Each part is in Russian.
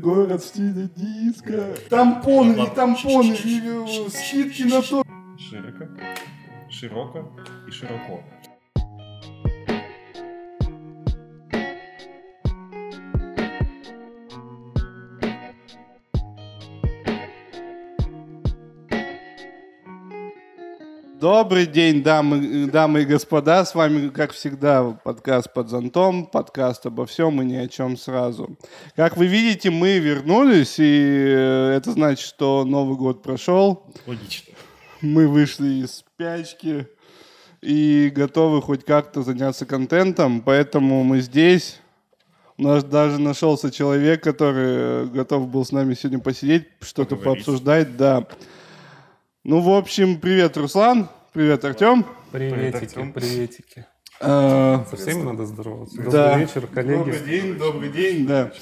город в стиле диска. Тампоны, не тампоны, скидки на то. Широко, широко и широко. Добрый день, дамы, дамы и господа. С вами, как всегда, подкаст «Под зонтом», подкаст обо всем и ни о чем сразу. Как вы видите, мы вернулись, и э, это значит, что Новый год прошел. Логично. Мы вышли из спячки и готовы хоть как-то заняться контентом, поэтому мы здесь. У нас даже нашелся человек, который готов был с нами сегодня посидеть, что-то пообсуждать, да. Ну, в общем, привет, Руслан. Привет, Артем. Приветики, приветики. А, Со всеми надо здороваться. Добрый вечер, коллеги. Добрый день, добрый день, да.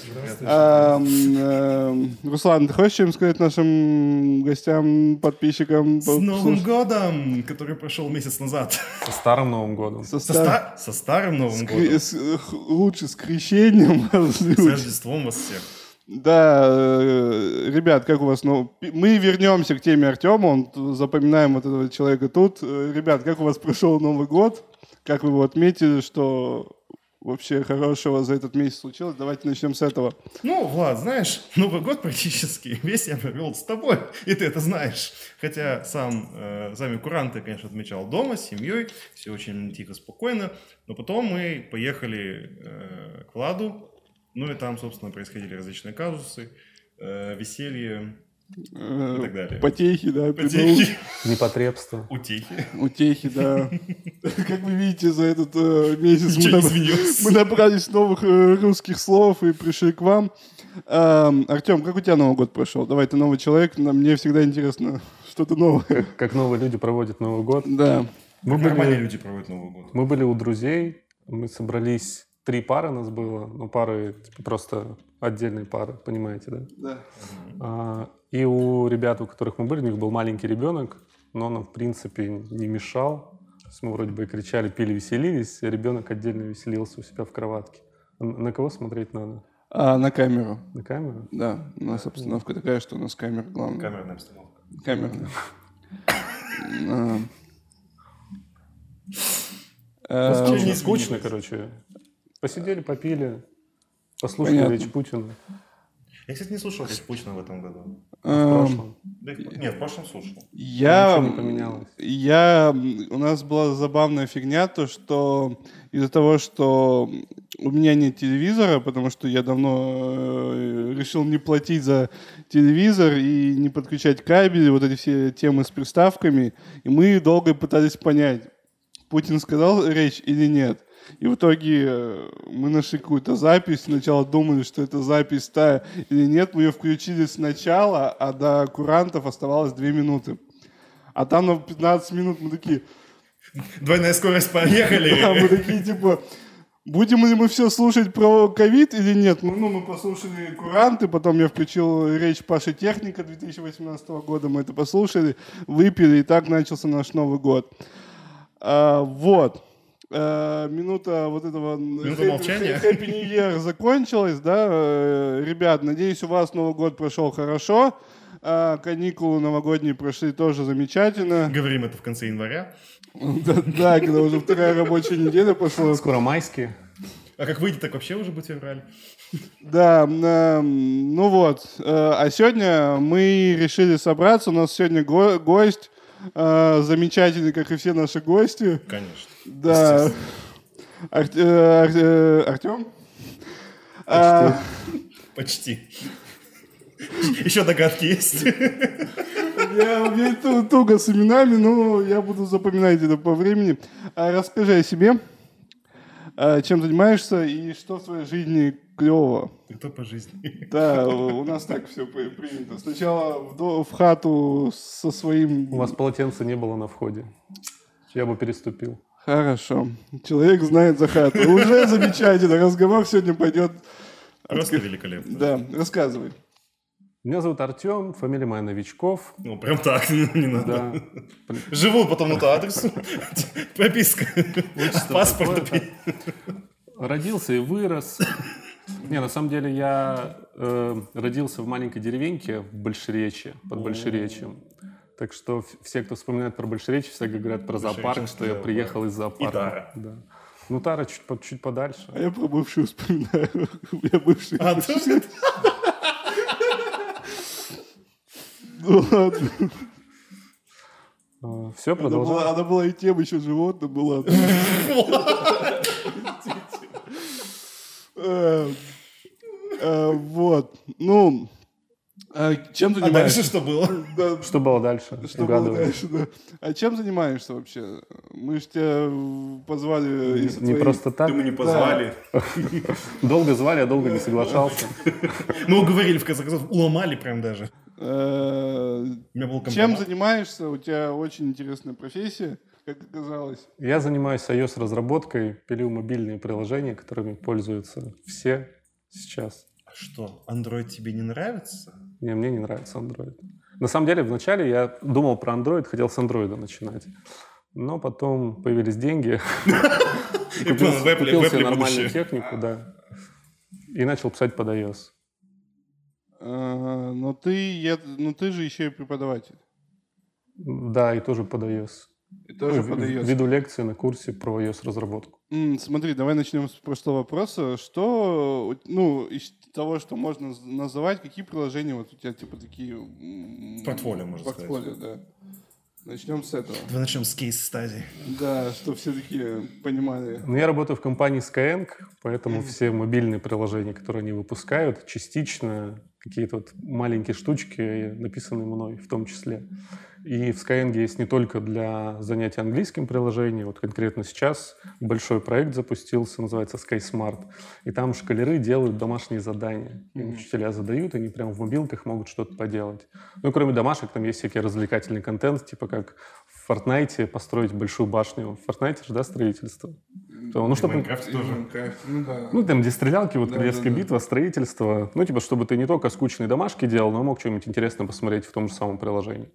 А, м, эм, Руслан, ты хочешь чем сказать нашим гостям, подписчикам? С Новым годом, который прошел месяц назад. Со старым Новым годом. Со Со, стар- ста- со старым Новым с годом. с- х- лучше с крещением. С Рождеством вас всех. Да, э, ребят, как у вас? Ну, мы вернемся к теме Артема, он запоминаем вот этого человека тут. Э, Ребят, как у вас прошел Новый год? Как вы его отметили, что вообще хорошего за этот месяц случилось? Давайте начнем с этого. Ну, Влад, знаешь, Новый год практически весь я провел с тобой, и ты это знаешь. Хотя сам, э, сами куранты, конечно, отмечал дома, с семьей, все очень тихо, спокойно. Но потом мы поехали э, к Владу, ну и там, собственно, происходили различные казусы, э, веселье Э, и так далее. Потехи, да, Потехи, Непотребство. утехи. Утехи, да. Как вы видите, за этот э, месяц мы, наб- набрались новых э, русских слов и пришли к вам. Эм, Артем, как у тебя Новый год прошел? Давай, ты новый человек, мне всегда интересно что-то новое. Как новые люди проводят Новый год. Да. Мы Нормальные были, люди проводят Новый год. мы были у друзей, мы собрались, три пары нас было, ну пары типа, просто отдельные пары, понимаете, да? да. А, и у ребят, у которых мы были, у них был маленький ребенок, но он, в принципе, не мешал. То есть мы вроде бы и кричали, пили, веселились, а ребенок отдельно веселился у себя в кроватке. На кого смотреть надо? А, на камеру. На камеру? Да, у нас обстановка такая, что у нас камера главная. Камерная обстановка. Камера. А. Э, Ничего не скучно, короче. Посидели, попили, послушали Понятно. речь Путина Я, кстати, не слушал речь Путина в этом году. в эм, прошлом. Да в- Нет, в прошлом слушал. Я, Ничего не поменялось. я, у нас была забавная фигня, то что из-за того, что у меня нет телевизора, потому что я давно э, решил не платить за телевизор и не подключать кабели, вот эти все темы с приставками, и мы долго пытались понять, Путин сказал речь или нет. И в итоге э, мы нашли какую-то запись. Сначала думали, что это запись та или нет. Мы ее включили сначала, а до курантов оставалось 2 минуты. А там на 15 минут мы такие, Двойная скорость, поехали. а мы такие типа, будем ли мы все слушать про ковид или нет? Ну, ну, мы послушали куранты, потом я включил речь Паши Техника 2018 года, мы это послушали, выпили, и так начался наш Новый год. А, вот. А, минута вот этого Минута Happy- молчания. Happy New Year закончилась, да? Э, Ребят, надеюсь, у вас Новый год прошел хорошо. А, Каникулы новогодние прошли тоже замечательно. Говорим это в конце января. Да, да, когда уже вторая рабочая неделя пошла. Скоро майские. А как выйдет, так вообще уже будет февраль. Да, эм, ну вот. э, А сегодня мы решили собраться. У нас сегодня го- гость, э, замечательный, как и все наши гости. Конечно. Да. Ар- э, э, Артем? А, Почти. Еще догадки есть? Я, у меня ту- туго с именами, но я буду запоминать это по времени. А расскажи о себе. А, Чем занимаешься и что в твоей жизни клевого? Ты кто по жизни? Да, у нас так все принято. Сначала в, до- в хату со своим... У вас полотенца не было на входе. Я бы переступил. Хорошо. Человек знает за хату. Уже замечательно. Разговор сегодня пойдет... Просто великолепно. Да, рассказывай. Меня зовут Артем, фамилия моя Новичков. Ну, прям так, не надо. Да. Живу потом на то адресу. Прописка. Паспорт. Родился и вырос. Не, на самом деле я э, родился в маленькой деревеньке в Большеречье, под Большеречьем. Так что все, кто вспоминает про Большеречье, всегда говорят про зоопарк, что я приехал из зоопарка. И Тара. Да. Ну, Тара чуть, по- чуть подальше. А я про бывшую вспоминаю. У меня бывший. А, да? Ну ладно. все, Она была, продолжаем. она была и тем еще животным была. Э, э, Вот. Ну, а чем А дальше занимаешься? что было? Да, Что было дальше? Что было Угадывай. дальше, да. А чем занимаешься вообще? Мы же тебя позвали из Не твоей- просто так. Ты мы не позвали. Долго звали, а долго не соглашался. Мы уговорили, в конце концов, уломали прям даже. Э, Чем занимаешься? У тебя очень интересная профессия, как оказалось. Я занимаюсь iOS-разработкой, пилю мобильные приложения, которыми пользуются все сейчас. А Что, Android тебе не нравится? Не, мне не нравится Android. На самом деле, вначале я думал про Android, хотел с Android начинать. Но потом появились деньги, И купил себе нормальную технику, да, и начал писать под iOS. Но ты, я, ну ты же еще и преподаватель. Да, и тоже под iOS. И тоже В- подаешь. Веду лекции на курсе про iOS-разработку. Смотри, давай начнем с простого вопроса. Что, ну, того, что можно называть, какие приложения вот у тебя типа такие... Портфолио, можно Портфолио, да. Начнем с этого. Давай начнем с кейс-стадии. Да, чтобы все такие понимали. Ну, я работаю в компании Skyeng, поэтому все мобильные приложения, которые они выпускают, частично какие-то вот маленькие штучки написаны мной в том числе. И в Skyeng есть не только для занятия английским приложением, вот конкретно сейчас большой проект запустился, называется SkySmart, и там школяры делают домашние задания. Им учителя задают, они прямо в мобилках могут что-то поделать. Ну, и кроме домашек, там есть всякий развлекательный контент, типа как в Fortnite построить большую башню. В Fortnite же, да, строительство? То, ну, чтобы Майнкрафте тоже. Ну да. ну, там, где стрелялки, вот Да, королевская да, да. битва, строительство. Ну, типа, чтобы ты не только скучные домашки делал, но мог что-нибудь интересное посмотреть в том же самом приложении.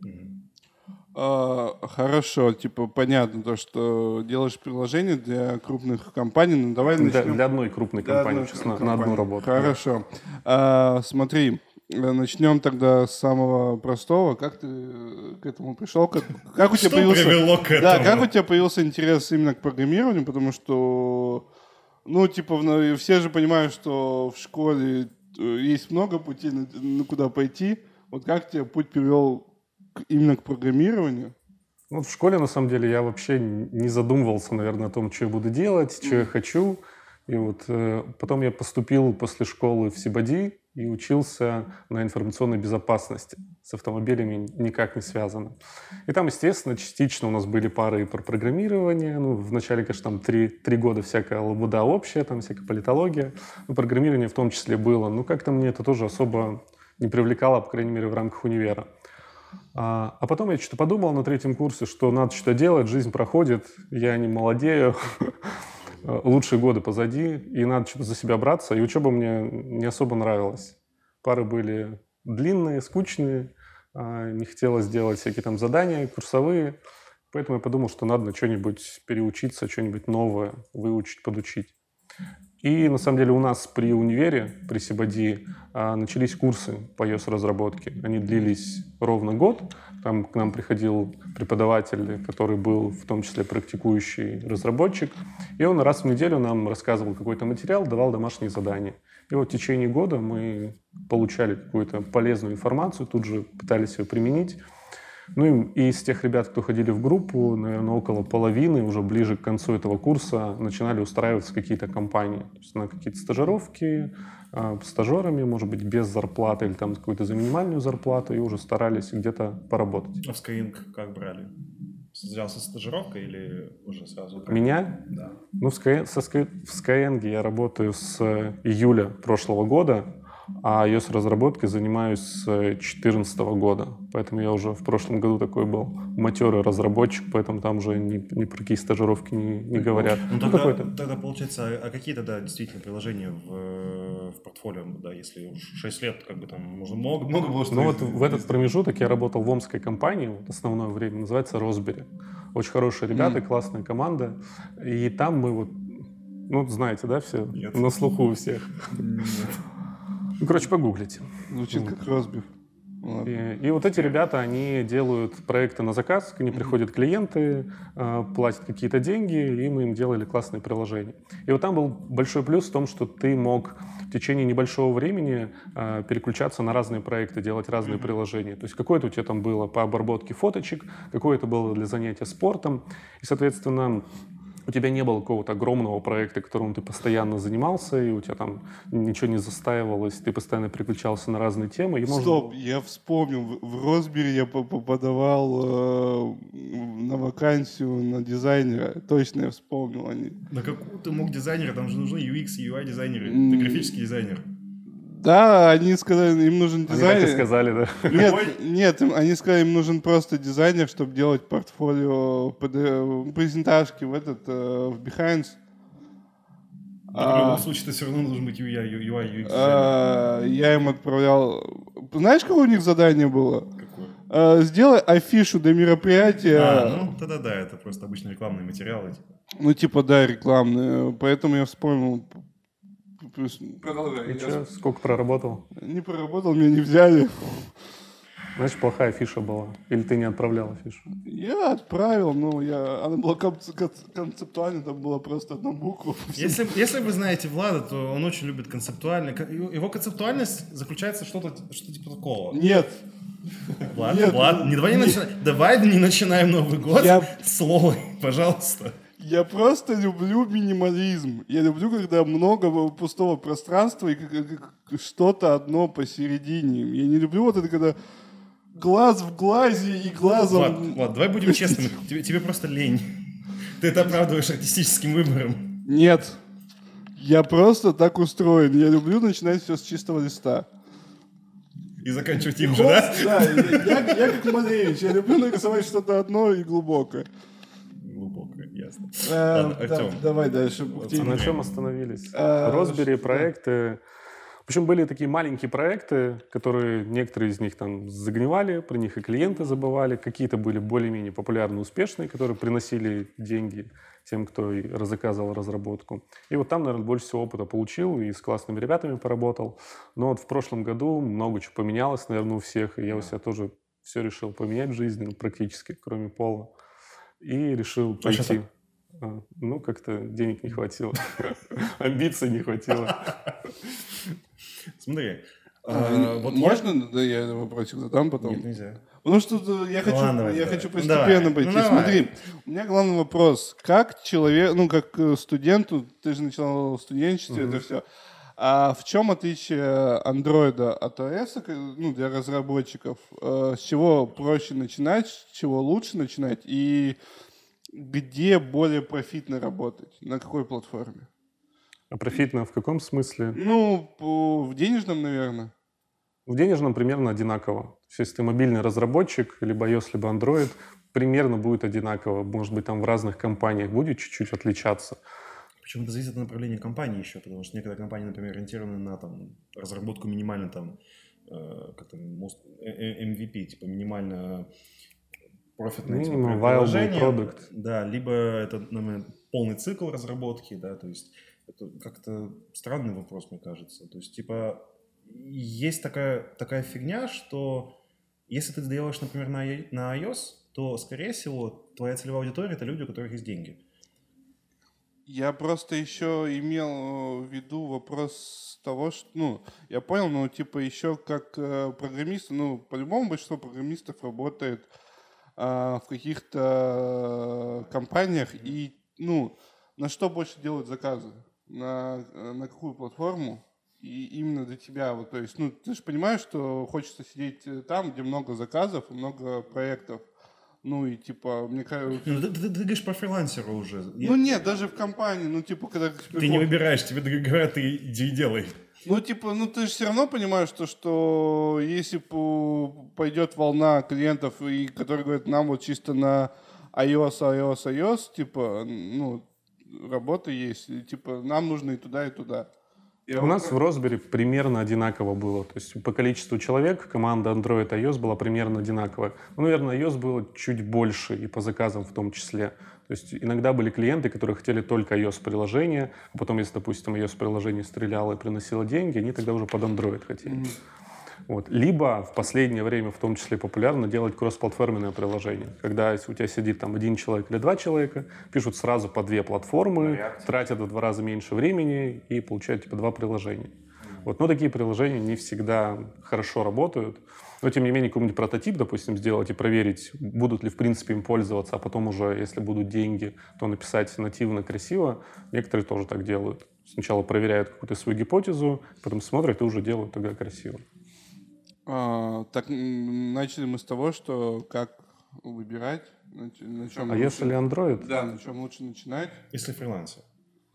А, хорошо, типа понятно то, что делаешь приложение для крупных компаний. Ну давай Для, начнем. для одной крупной Для компании, одной на, компании. на одну работу. Хорошо. А, смотри, начнем тогда с самого простого. Как ты э, к этому пришел? Как, как у тебя Что появился? привело к Да, этому? как у тебя появился интерес именно к программированию? Потому что, ну, типа, ну, все же понимают, что в школе э, есть много путей, на, на куда пойти. Вот как тебя путь привел к- именно к программированию? Ну, Вот в школе, на самом деле, я вообще не задумывался, наверное, о том, что я буду делать, что я хочу. И вот э, потом я поступил после школы в Сибади и учился на информационной безопасности. С автомобилями никак не связано. И там, естественно, частично у нас были пары и про программирование. Ну, вначале, конечно, там три, три года всякая лабуда общая, там всякая политология. Но программирование в том числе было. Ну, как-то мне это тоже особо не привлекало, по крайней мере, в рамках универа. А, а потом я что-то подумал на третьем курсе, что надо что-то делать, жизнь проходит, я не молодею, лучшие годы позади, и надо что-то за себя браться. И учеба мне не особо нравилась. Пары были длинные, скучные, а, не хотелось делать всякие там задания курсовые. Поэтому я подумал, что надо на что-нибудь переучиться, что-нибудь новое выучить, подучить. И на самом деле у нас при универе, при Сибади, а, начались курсы по iOS-разработке. Они длились ровно год. Там к нам приходил преподаватель, который был в том числе практикующий разработчик. И он раз в неделю нам рассказывал какой-то материал, давал домашние задания. И вот в течение года мы получали какую-то полезную информацию, тут же пытались ее применить. Ну и из тех ребят, кто ходили в группу, наверное, около половины, уже ближе к концу этого курса, начинали устраиваться какие-то компании. То есть на какие-то стажировки, а, стажерами, может быть, без зарплаты или там какую-то за минимальную зарплату, и уже старались где-то поработать. А в Skyeng как брали? Взялся стажировкой или уже сразу? Меня? Да. Ну, в, Sky, со в Skyeng я работаю с июля прошлого года, а iOS-разработкой занимаюсь с 2014 года. Поэтому я уже в прошлом году такой был матерый разработчик, поэтому там уже ни, ни про какие стажировки не, не говорят. Ну, Ну, тогда, какой-то. тогда получается, а, а какие тогда действительно приложения в, в портфолио, да, если уж 6 лет, как бы там можно много, много было что Ну вот в этот промежуток я работал в омской компании, вот основное время, называется Росбери. Очень хорошие ребята, классная команда. И там мы вот Ну, знаете, да, все? Нет. На слуху у всех. Ну, короче, погуглите. Звучит как. Ладно. И, и вот эти ребята, они делают проекты на заказ, к ним приходят клиенты, э, платят какие-то деньги, и мы им делали классные приложения. И вот там был большой плюс в том, что ты мог в течение небольшого времени э, переключаться на разные проекты, делать разные приложения. То есть какое-то у тебя там было по обработке фоточек, какое-то было для занятия спортом. И, соответственно, у тебя не было какого-то огромного проекта, которым ты постоянно занимался, и у тебя там ничего не застаивалось, ты постоянно переключался на разные темы. И можно Стоп, я вспомнил, в- Росбере я по- по- подавал э, на вакансию на дизайнера. Точно я вспомнил они. На какую ты мог дизайнера? Там же нужны UX, UI дизайнеры. Ты графический дизайнер. Да, они сказали, им нужен Они так и дизайнер. сказали, да. Нет, нет, им- они сказали, им нужен просто дизайнер, чтобы делать портфолио, PD, презентажки в этот, э, в Behance. Но в А, любом случае, ты все равно должен быть UI, UI, UX дизайнер. а, Я им отправлял... Знаешь, какое у них задание было? Какой? А, Сделай афишу до мероприятия. А, ну, тогда да, это просто обычно рекламные материалы. типа. Ну, типа, да, рекламные. Поэтому я вспомнил. Плюс- Продолжай. И Я чё, сколько проработал? Не проработал, меня не взяли. Значит, плохая фиша была. Или ты не отправлял афишу? Я отправил, но я... она была конц- конц- концептуальна, там была просто одна буква. Если, если вы знаете Влада, то он очень любит концептуально. Ко- Его концептуальность заключается что-то что типа такого. Нет, Нет. ладно, не, давай, не начинай, давай не начинаем Новый год Я- с Лолой, пожалуйста. Я просто люблю минимализм. Я люблю, когда много пустого пространства и что-то одно посередине. Я не люблю вот это, когда глаз в глазе и глазом... Влад, Влад, давай будем честными, тебе, тебе просто лень. Ты это оправдываешь артистическим выбором. Нет. Я просто так устроен. Я люблю начинать все с чистого листа. И заканчивать им же, да? Да, я, я- я как Малевич. Я люблю нарисовать что-то одно и глубокое. Ясно. Э, Ладно, да, Артем. давай дальше. На чем остановились? Росбери, что- проекты. В общем, были такие маленькие проекты, которые некоторые из них там загнивали, про них и клиенты забывали. Какие-то были более-менее популярны, успешные, которые приносили деньги тем, кто заказывал разработку. И вот там, наверное, больше всего опыта получил и с классными ребятами поработал. Но вот в прошлом году много чего поменялось, наверное, у всех. И я у себя тоже все решил поменять в жизни, практически, кроме пола. И решил А пойти. А, Ну, как-то денег не хватило. Амбиций не хватило. Смотри. А, а, вот я- Можно, да, я вопросик задам потом? Нет, нельзя. Потому что э, я хочу, ладно, я давай. хочу Ну, постепенно давай. пойти. Ну. Смотри, у меня главный вопрос. Как человек, ну, как э, студенту, ты же начинал в студенчестве, это все. А в чем отличие андроида от iOS, ну, для разработчиков? Э, С чего проще начинать, с чего лучше начинать? И где более профитно работать? На какой платформе? А профитно в каком смысле? Ну, по- в денежном, наверное. В денежном примерно одинаково. То есть, если ты мобильный разработчик, либо iOS, либо Android, примерно будет одинаково. Может быть, там в разных компаниях будет чуть-чуть отличаться. Причем это зависит от направления компании еще, потому что некоторые компании, например, ориентированы на там, разработку минимально там, э, как там, most- э, э, MVP, типа минимально профитное типа, Minimum viable product. Да, либо это например, полный цикл разработки, да, то есть это как-то странный вопрос, мне кажется. То есть, типа, есть такая, такая фигня, что если ты сделаешь, например, на, на iOS, то, скорее всего, твоя целевая аудитория — это люди, у которых есть деньги. Я просто еще имел э, в виду вопрос того, что, ну, я понял, ну, типа, еще как э, программист, ну, по-любому большинство программистов работает а, в каких-то компаниях, и, ну, на что больше делают заказы? На, э, на какую платформу? И именно для тебя, вот, то есть, ну, ты же понимаешь, что хочется сидеть э, там, где много заказов и много проектов. Ну, и, типа, мне кажется... Ну, ты, ты- ты говоришь про фрилансера уже. Я- Ну нет, даже в компании, ну типа, когда... Ты не выбираешь, тебе говорят, ты иди и делай. Ну типа, ну ты же все равно понимаешь, то, что если по- пойдет волна клиентов, и которые говорят, нам вот чисто на iOS, iOS, iOS, типа, ну, работа есть, и, типа, нам нужно и туда, и туда. Я У нас в Raspberry примерно одинаково было. То есть по количеству человек команда Android и iOS была примерно одинаковая. Ну, наверное, iOS было чуть больше и по заказам в том числе. То есть иногда были клиенты, которые хотели только iOS-приложение, а потом, если, допустим, iOS-приложение стреляло и приносило деньги, они тогда уже под Android хотели. Мгм. Вот. Либо в последнее время в том числе популярно делать кроссплатформенное приложение. Когда у тебя сидит там один человек или два человека, пишут сразу по две платформы, тратят в два раза меньше времени и получают типа два приложения. Вот. Но такие приложения не всегда хорошо работают. Но тем не менее какой-нибудь прототип, допустим, сделать и проверить, будут ли в принципе им пользоваться, а потом уже, если будут деньги, то написать нативно красиво. Некоторые тоже так делают. Сначала проверяют какую-то свою гипотезу, потом смотрят и уже делают тогда красиво. А, так начали мы с того, что как выбирать, на, на чем А если Android? да, на чем лучше начинать. Если фрилансер.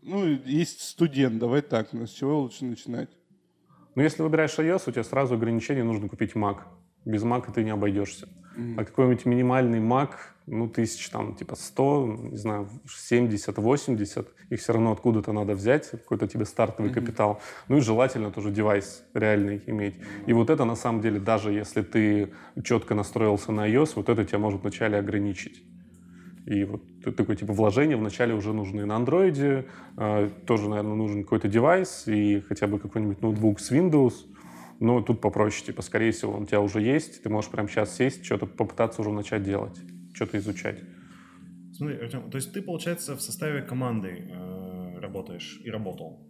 Ну, есть студент, давай так, ну, с чего лучше начинать? Но если выбираешь iOS, у тебя сразу ограничение, нужно купить Mac. Без Mac ты не обойдешься. А какой-нибудь минимальный Mac, ну, тысяч там, типа 100, не знаю, 70, 80, их все равно откуда-то надо взять, какой-то тебе стартовый капитал. Ну и желательно тоже девайс реальный иметь. И вот это, на самом деле, даже если ты четко настроился на iOS, вот это тебя может вначале ограничить. И вот такое типа вложение вначале уже нужны на андроиде, э, тоже, наверное, нужен какой-то девайс и хотя бы какой-нибудь ноутбук с Windows. Но тут попроще, типа, скорее всего, он у тебя уже есть, ты можешь прямо сейчас сесть, что-то попытаться уже начать делать, что-то изучать. Смотри, Артем, то есть ты, получается, в составе команды э, работаешь и работал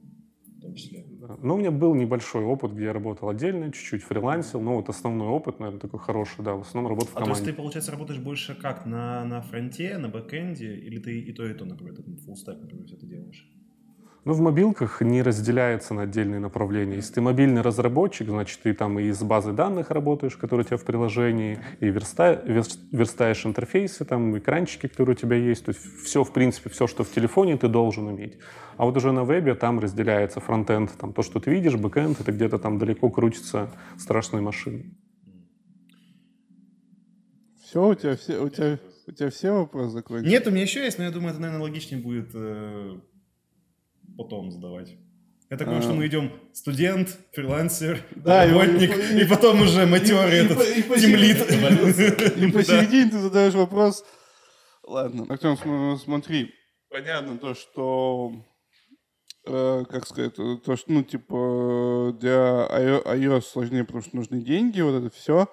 в том числе. Ну, у меня был небольшой опыт, где я работал отдельно, чуть-чуть фрилансил, но вот основной опыт, наверное, такой хороший, да, в основном работа в А то есть команде. ты, получается, работаешь больше как? На, на фронте, на бэкэнде? Или ты и то, и то, например, ты full stack, например, все это делаешь? Ну, в мобилках не разделяется на отдельные направления. Если ты мобильный разработчик, значит, ты там и с базой данных работаешь, которые у тебя в приложении, и верста- верс- верстаешь интерфейсы, там, экранчики, которые у тебя есть. То есть все, в принципе, все, что в телефоне, ты должен уметь. А вот уже на вебе там разделяется фронтенд, там то, что ты видишь, бэкенд, это где-то там далеко крутятся страшные машины. Все, у тебя все, у тебя, у тебя все вопросы закончились? Нет, у меня еще есть, но я думаю, это, наверное, логичнее будет э, потом задавать. Я так понимаю, А. что мы идем студент, фрилансер, Да, и- работник, и- и, потом уже матерый и- и этот и тимлид. И посередине ты задаешь вопрос. Ладно. Артем, см- смотри. Понятно то, что э, как сказать, э, то, что, ну, типа, для iO- iOS сложнее, потому что нужны деньги, вот это все.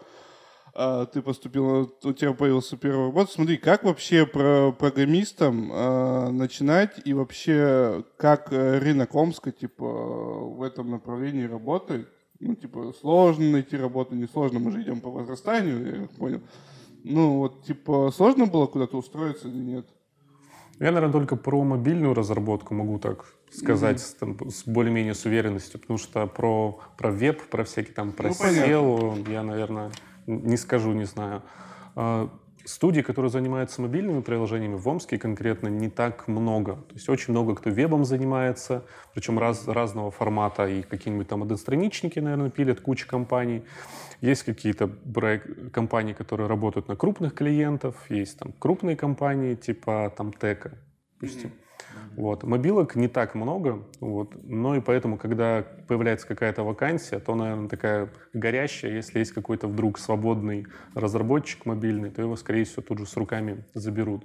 Ты поступил, у тебя появился первый работа. Смотри, как вообще про программистам э, начинать и вообще как э, рынок Омска, типа, в этом направлении работает? Ну, типа, сложно найти работу, не сложно, мы же идем по возрастанию, я понял. Ну, вот, типа, сложно было куда-то устроиться или нет? Я, наверное, только про мобильную разработку могу так сказать с, там, с более-менее с уверенностью, потому что про, про веб, про всякие там, про Ну. SEO я, наверное, не скажу, не знаю. А, Студий, которые занимаются мобильными приложениями, в Омске конкретно не так много. То есть очень много кто вебом занимается, причем раз, разного формата. И какие-нибудь там одностраничники, наверное, пилят, куча компаний. Есть какие-то компании, которые работают на крупных клиентов, есть там крупные компании типа там Тека, допустим. Вот. Мобилок не так много, вот. но и поэтому, когда появляется какая-то вакансия, то, наверное, такая горящая, если есть какой-то вдруг свободный разработчик мобильный, то его, скорее всего, тут же с руками заберут.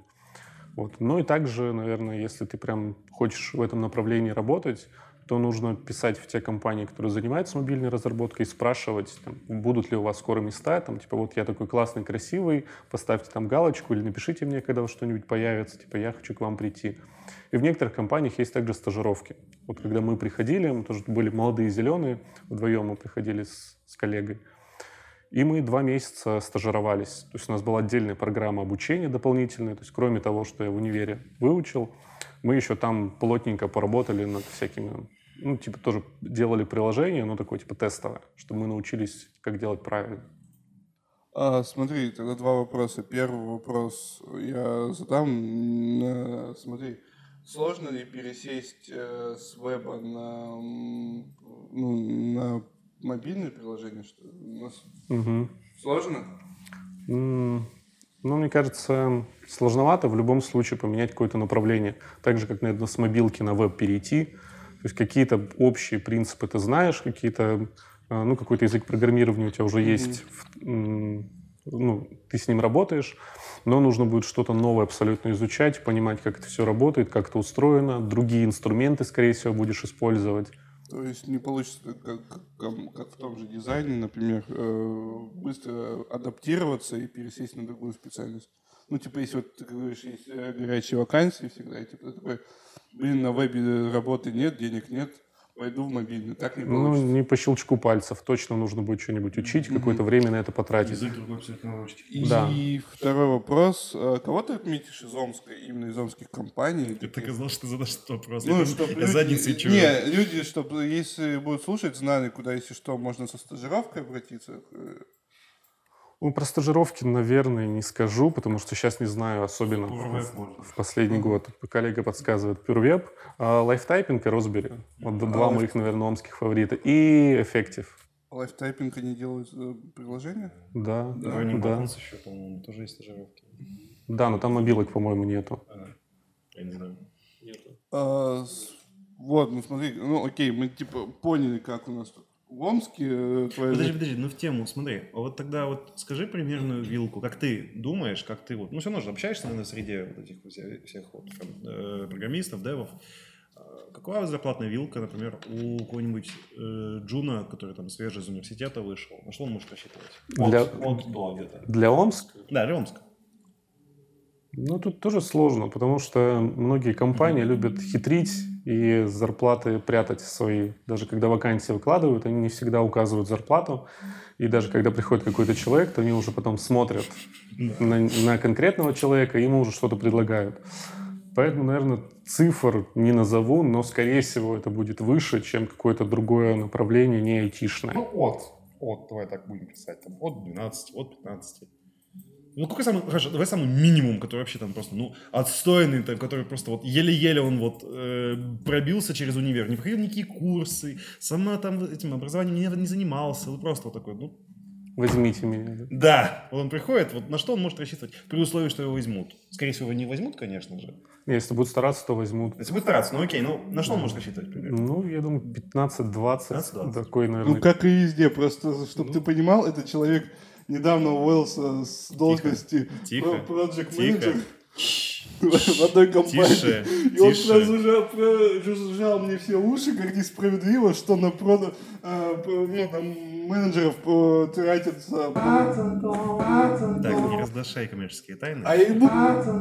Вот. Ну и также, наверное, если ты прям хочешь в этом направлении работать, то нужно писать в те компании, которые занимаются мобильной разработкой, спрашивать, там, будут ли у вас скоро места, там, типа, вот я такой классный, красивый, поставьте там галочку или напишите мне, когда что-нибудь появится, типа, я хочу к вам прийти. И в некоторых компаниях есть также стажировки. Вот когда мы приходили, мы тоже были молодые зеленые, вдвоем мы приходили с, с коллегой, и мы два месяца стажировались. То есть у нас была отдельная программа обучения дополнительная. То есть кроме того, что я в универе выучил, мы еще там плотненько поработали над всякими, ну, типа тоже делали приложение, но такое типа тестовое, чтобы мы научились, как делать правильно. А, смотри, тогда два вопроса. Первый вопрос я задам. Э, Смотри, сложно ли пересесть э, с веба на, ну, на мобильное приложение? Что у нас Мгм. сложно? Ну, мне кажется, сложновато в любом случае поменять какое-то направление. Так же, как, наверное, с мобилки на веб перейти. То есть какие-то общие принципы ты знаешь, какие-то, э, ну, какой-то язык программирования у тебя уже есть, ну, ты с ним работаешь, но нужно будет что-то новое абсолютно изучать, понимать, как это все работает, как это устроено, другие инструменты, скорее всего, будешь использовать. То есть не получится, как, как, как в том же дизайне, например, э, быстро адаптироваться и пересесть на другую специальность. Ну, типа, если вот ты говоришь, есть э, горячие вакансии всегда, и типа, ты такой, блин, на вебе работы нет, денег нет, пойду в мобильный. Так не Ну, не по щелчку пальцев. Точно нужно будет что-нибудь учить, mm-hmm. какое-то время на это потратить. Язык другой абсолютно И да. второй вопрос. А кого ты отметишь из Омска, именно из омских компаний? Ты так и знал, что ты задашь этот вопрос. Ну, чтобы люди... задницей чего? Не, люди, чтобы, если будут слушать, знали, куда, если что, можно со стажировкой обратиться. Ну, про стажировки, наверное, не скажу, потому что сейчас не знаю, особенно в, в последний год. Коллега подсказывает PureWeb, а Live Typing и Rosberry. Вот а два моих, наверное, омских фаворита. И Effective. Live Typing они делают э, приложение? Да. Да, да. да. еще, по-моему, тоже есть стажировки. Да, но там мобилок, по-моему, нету. А, я не знаю. Нету. А, вот, ну смотри, ну окей, мы типа поняли, как у нас тут в Омске... Э, твоя... Подожди, подожди, ну в тему, смотри. А вот тогда вот скажи примерную вилку, как ты думаешь, как ты вот... Ну все равно же общаешься, наверное, в среде вот этих всех, всех вот, э, программистов, девов. А какова зарплатная вилка, например, у какого-нибудь э, Джуна, который там свежий из университета вышел? На что он может рассчитывать? Для, от, от где-то. Для Омска? Да, для Омска. Ну, тут тоже сложно, потому что многие компании любят хитрить и зарплаты прятать свои. Даже когда вакансии выкладывают, они не всегда указывают зарплату. И даже когда приходит какой-то человек, то они уже потом смотрят на, на конкретного человека, и ему уже что-то предлагают. Поэтому, наверное, цифр не назову, но, скорее всего, это будет выше, чем какое-то другое направление, не айтишное. Ну, от. От, давай так будем писать. Там, от 12, от 15. Ну, какой самый, хорошо, давай самый минимум, который вообще там просто, ну, отстойный, там, который просто вот еле-еле он вот э, пробился через универ, не проходил никакие курсы, сама там этим образованием не, не занимался, вот просто вот такой, ну... Возьмите меня. Да, вот он приходит, вот на что он может рассчитывать, при условии, что его возьмут. Скорее всего, его не возьмут, конечно же. Если будут стараться, то возьмут. Если будут стараться, ну окей, ну на что он может рассчитывать примерно? Ну, я думаю, 15-20. Такой, наверное. Ну, как и везде, просто, чтобы ну. ты понимал, это человек недавно уволился с должности тихо, project manager в одной компании. Тише, и он прожужжал, прожужжал мне все уши, как несправедливо, что на прода, э, ну, там, менеджеров тратится... Так, не разглашай коммерческие тайны. А ему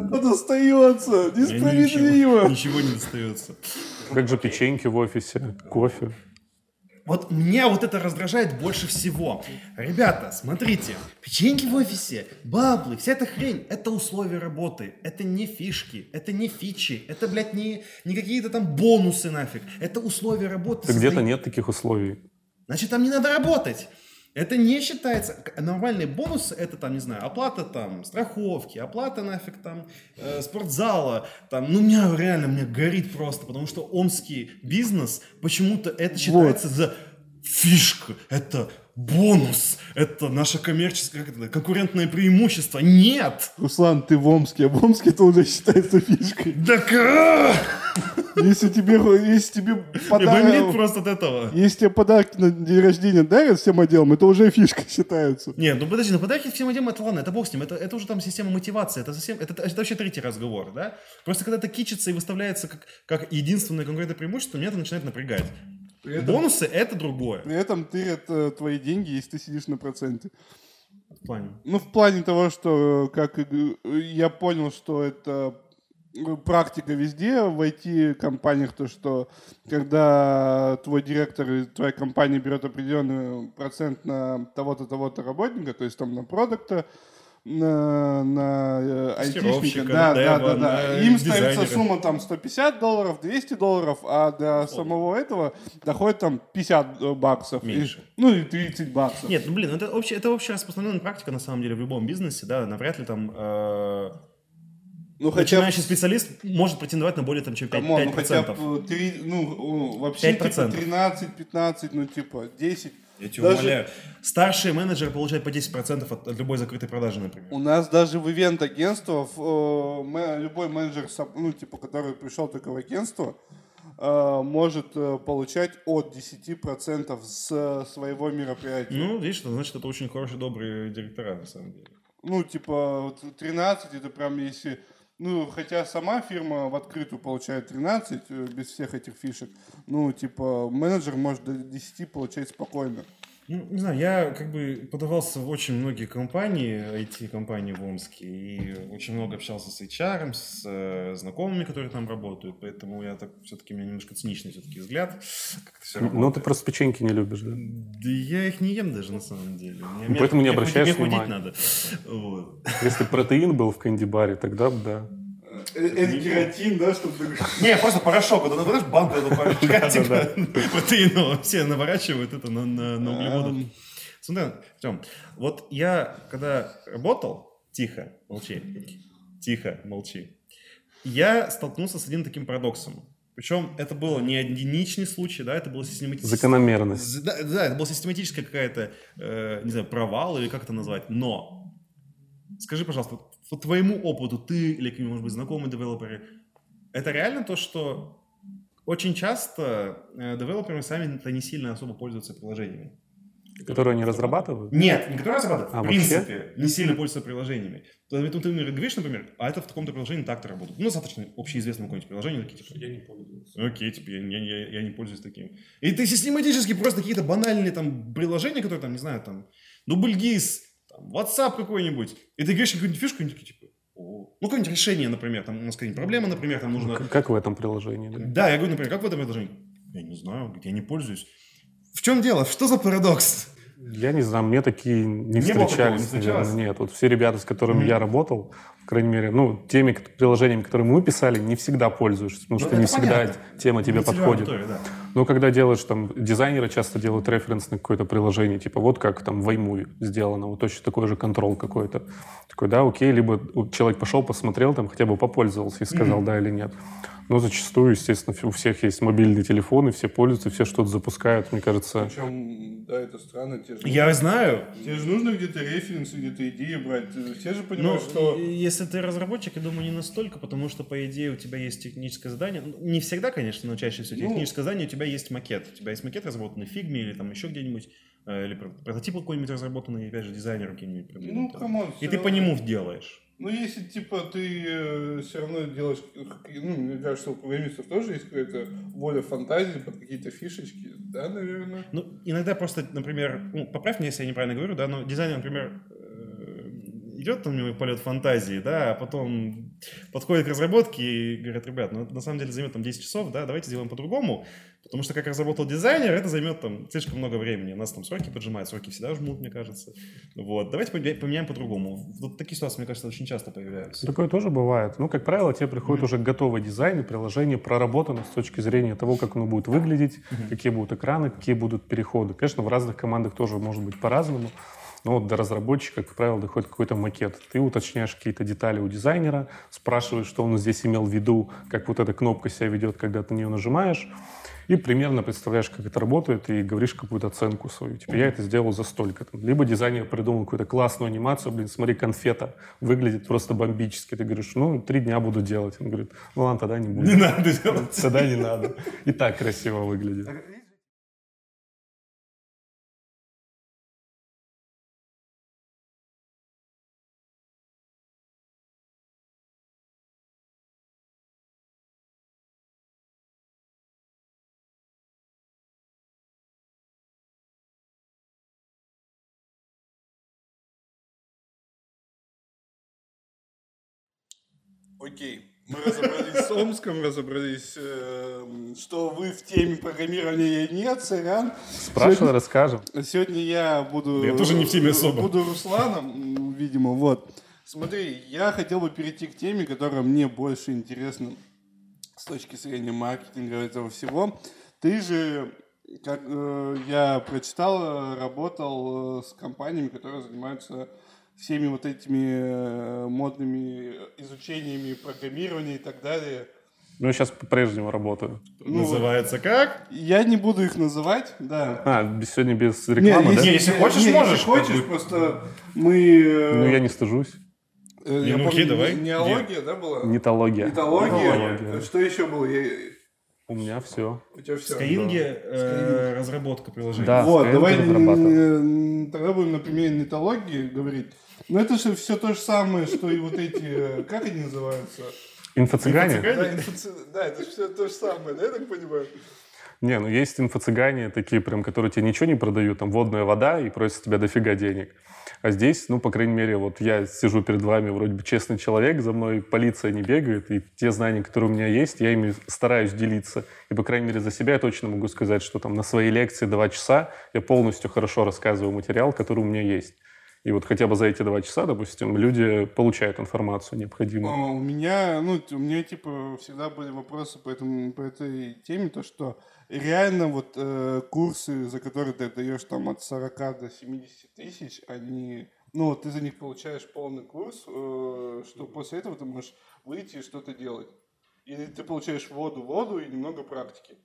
достается, несправедливо. Ничего, ничего не достается. Как же печеньки в офисе, кофе. Вот меня вот это раздражает больше всего. Ребята, смотрите, печеньки в офисе, баблы, вся эта хрень, это условия работы, это не фишки, это не фичи, это, блядь, не, не какие-то там бонусы нафиг, это условия работы. Так где-то нет таких условий. Значит, там не надо работать. Это не считается, нормальные бонусы, это там, не знаю, оплата там страховки, оплата нафиг там э, спортзала, там, ну, меня реально, меня горит просто, потому что омский бизнес, почему-то это считается вот. за фишка, это бонус, это наше коммерческое, как это, конкурентное преимущество. Нет! Руслан, ты в Омске, а в Омске это уже считается фишкой. Да как? Если тебе, если тебе подарок... просто от этого. Если тебе подарки на день рождения дарят всем отделам, это уже фишка считается. Нет, ну подожди, ну подарки всем отделам, это ладно, это бог с ним, это, это уже там система мотивации, это, совсем, это, это вообще третий разговор, да? Просто когда это кичится и выставляется как, как единственное конкретное преимущество, меня это начинает напрягать. При этом, Бонусы — это другое. При этом тырят э, твои деньги, если ты сидишь на проценте. В плане? Ну, в плане того, что как я понял, что это ну, практика везде в IT-компаниях, то, что когда твой директор и твоя компания берет определенный процент на того-то, того-то работника, то есть там на продукта, на, на э, айтишника, да, да, да, да. Им ставится сумма там 150 долларов, 200 долларов, а до самого этого доходит там 50 э, баксов. Меньше. Ну и 30 баксов. Нет, ну блин, это, общая, это общая распространенная практика на самом деле в любом бизнесе, да, навряд ли там э, ну, хотя Начинающий специалист может претендовать на более там, чем 5%. Come on, ну, хотя бы 3, ну, вообще 5%. типа 13-15, ну, типа 10. Я тебя даже... умоляю. Старший менеджер получает по 10% от, от любой закрытой продажи, например. У нас даже в ивент-агентствах э, любой менеджер, ну, типа, который пришел только в агентство, э, может э, получать от 10% с своего мероприятия. Ну, видишь, значит, это очень хорошие, добрые директора, на самом деле. Ну, типа, вот 13, это прям если... Ну, хотя сама фирма в открытую получает 13 э, без всех этих фишек. Ну, типа, менеджер может до 10 получать спокойно. Ну, не знаю, я как бы подавался в очень многие компании, IT-компании в Омске, и очень много общался с HR, с э, знакомыми, которые там работают, поэтому я так все-таки, у меня немножко циничный все-таки взгляд. Все Ну, ты просто печеньки не любишь, да? Да я их не ем даже, на самом деле. Мне- Ну, поэтому не мне обращаешь мне худеть внимания. надо. Вот. Если протеин был в кэнди-баре, тогда да. Кератин, да, чтобы... Не, просто порошок, вот, знаешь, банку эту порошка, типа, протеинового, все наворачивают это на, углеводах. Эм. Смотри, Артем, вот я, когда работал, тихо, молчи, тихо, молчи, я столкнулся с одним таким парадоксом. Причем это было не единичный случай, да, это было систематически... Закономерность. Да, да, это была систематическая какая-то, э, не знаю, провал или как это назвать. Но, скажи, пожалуйста, по твоему опыту, ты или, может быть, знакомые девелоперы, это реально то, что очень часто э, девелоперы сами-то не сильно особо пользуются приложениями? Которые они разрабатывают? Нет, не которые разрабатывают, А, в вообще? принципе, не сильно пользуются приложениями. То есть, ты, например, говоришь, например, а это в таком-то приложении так-то работает. Ну, достаточно общеизвестное какое-нибудь приложение, такие, типа, Я не пользуюсь. Окей, типа, я, я- я- я не пользуюсь таким. И ты систематически просто какие-то банальные там приложения, которые там, не знаю, там, Дубльгиз, там, WhatsApp какой-нибудь, и ты говоришь какую-нибудь фишку, и они такие, типа, ну, какое-нибудь решение, например, там, у нас какая-нибудь проблема, например, там нужно... Как, как в этом приложении, да? Да, я говорю, например, как в этом приложении? Я не знаю, я не пользуюсь. В чем дело? Что за парадокс? Я не знаю, мне такие не, Не было такого, не встречались, встречалось? наверное, нет. Вот все ребята, с которыми Мгм. я работал, по крайней мере, ну, теми приложениями, которые мы писали, не всегда пользуешься, потому Ну, что не всегда понятно. тема тебе Не подходит. аудитория, да. Но когда делаешь там, дизайнеры часто делают референс на какое-то приложение, типа вот как там в iMovie сделано, вот точно такой же контрол какой-то. Такой, да, окей, либо человек пошел, посмотрел, там хотя бы попользовался и сказал Мгм. да или нет. Но зачастую, естественно, у всех есть мобильные телефоны, все пользуются, все что-то запускают. Мне кажется, Причем, да, это странно. Тебе же, Я знаю, тебе же нужно где-то референсы, где-то идеи брать. Все же Ну, понимают, что... и- если ты разработчик, я думаю, не настолько, потому что, по идее, у тебя есть техническое задание. Ну, Не всегда, конечно, но чаще всего Ну. техническое задание, у тебя есть макет. У тебя есть макет, разработанный в фигме или там еще где-нибудь, э, или про- прототип какой-нибудь разработанный, опять же, дизайнером каким-нибудь. Ну, come on. И ты по нему делаешь. Ну, если, типа, ты все равно делаешь... Ну, мне кажется, у программистов тоже есть какая-то воля фантазии под какие-то фишечки. Да, наверное? Ну, иногда просто, например, ну, поправь меня, если я неправильно говорю, да, но дизайнер, например, э, идет там у него полет фантазии, да, а потом подходит к разработке и говорят, ребят, ну, это на самом деле займет там 10 часов, да, давайте сделаем по-другому, потому что как разработал дизайнер, это займет там слишком много времени, у нас там сроки поджимают, сроки всегда жмут, мне кажется, вот, давайте поменя- поменяем по-другому. Вот такие ситуации, мне кажется, очень часто появляются. Такое тоже бывает. Ну, как правило, тебе приходит уже готовый дизайн, и приложение проработано с точки зрения того, как оно будет выглядеть, какие будут экраны, какие будут переходы. Конечно, в разных командах тоже может быть по-разному. Но вот до разработчика, как правило, доходит какой-то макет. Ты уточняешь какие-то детали у дизайнера, спрашиваешь, что он здесь имел в виду, как вот эта кнопка себя ведет, когда ты на нее нажимаешь, и примерно представляешь, как это работает, и говоришь какую-то оценку свою. Типа, я это сделал за столько. Там. Либо дизайнер придумал какую-то классную анимацию, блин, смотри, конфета выглядит просто бомбически. Ты говоришь, ну, три дня буду делать. Он говорит, ну ладно, тогда не буду. Не надо делать. Тогда не надо. И так красиво выглядит. Окей. Мы разобрались с Омском, разобрались, э, что вы в теме программирования нет, сорян. Спрашивай, расскажем. Сегодня я буду... Я тоже не в теме особо. Буду Русланом, видимо, вот. Смотри, я хотел бы перейти к теме, которая мне больше интересна с точки зрения маркетинга этого всего. Ты же, как э, я прочитал, работал э, с компаниями, которые занимаются всеми вот этими э, модными изучениями программирования и так далее. Ну, я сейчас по-прежнему работаю. Ну, Называется как? Я не буду их называть, да. А, без- сегодня без рекламы, да? Не, если хочешь, не, можешь, Если хочешь, как бы. просто мы... э, Ну, я не стыжусь. э, Не, я ну помню, окей, давай. не- Неология, да, была? Нитология. Нитология. Нитология. Что еще было? Я- У меня все. У тебя все. Skyeng э, разработка приложения. Да. Вот, Skyeng давай тогда будем на примере нетологии говорить. Но это же все то же самое, что и вот эти, э, как они называются? Инфо-цыгане? Да, инфоци- да, это же все то же самое, да, я так понимаю? Не, ну есть инфо-цыгане такие прям, которые тебе ничего не продают, там водная вода и просят тебя дофига денег. А здесь, ну, по крайней мере, вот я сижу перед вами, вроде бы честный человек, за мной полиция не бегает, и те знания, которые у меня есть, я ими стараюсь делиться. И, по крайней мере, за себя я точно могу сказать, что там на своей лекции два часа я полностью хорошо рассказываю материал, который у меня есть. И вот хотя бы за эти два часа, допустим, люди получают информацию необходимую. А, У меня, ну, у меня, типа, всегда были вопросы по, этому, по этой теме, то, что реально вот э, курсы, за которые ты даешь там от 40 до 70 тысяч, они, ну, ты за них получаешь полный курс, э, что после этого ты можешь выйти и что-то делать. Или ты получаешь воду, воду и немного практики.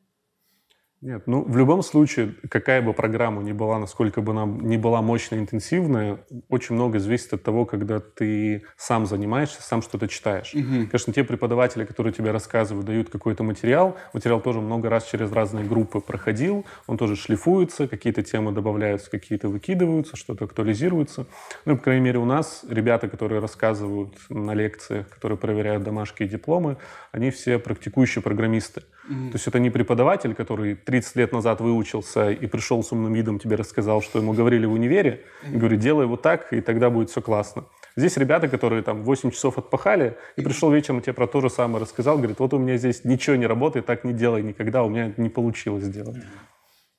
Нет, ну в любом случае, какая бы программа ни была, насколько бы она ни была мощная, интенсивная, очень много зависит от того, когда ты сам занимаешься, сам что-то читаешь. Конечно, те преподаватели, которые тебе рассказывают, дают какой-то материал, материал тоже много раз через разные группы проходил, он тоже шлифуется, какие-то темы добавляются, какие-то выкидываются, что-то актуализируется. Ну по крайней мере, у нас ребята, которые рассказывают на лекциях, которые проверяют домашки и дипломы, они все практикующие программисты. То есть это не преподаватель, который 30 лет назад выучился и пришел с умным видом, тебе рассказал, что ему говорили в универе, и говорит, делай вот так, и тогда будет все классно. Здесь ребята, которые там 8 часов отпахали, и пришел вечером, тебе про то же самое рассказал, говорит, вот у меня здесь ничего не работает, так не делай никогда, у меня не получилось сделать.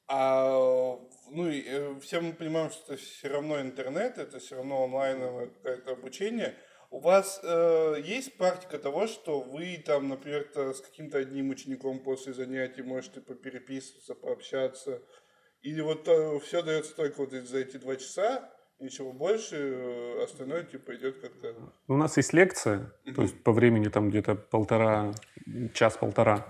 А, ну, и, э, все мы понимаем, что все равно интернет, это все равно онлайновое какое-то обучение. У вас э, есть практика того, что вы там, например, с каким-то одним учеником после занятий можете попереписываться, пообщаться, или вот все дается только вот за эти два часа, ничего больше, э, остальное типа идет как-то... Ну, У нас есть лекция, то есть по времени там где-то полтора, час-полтора.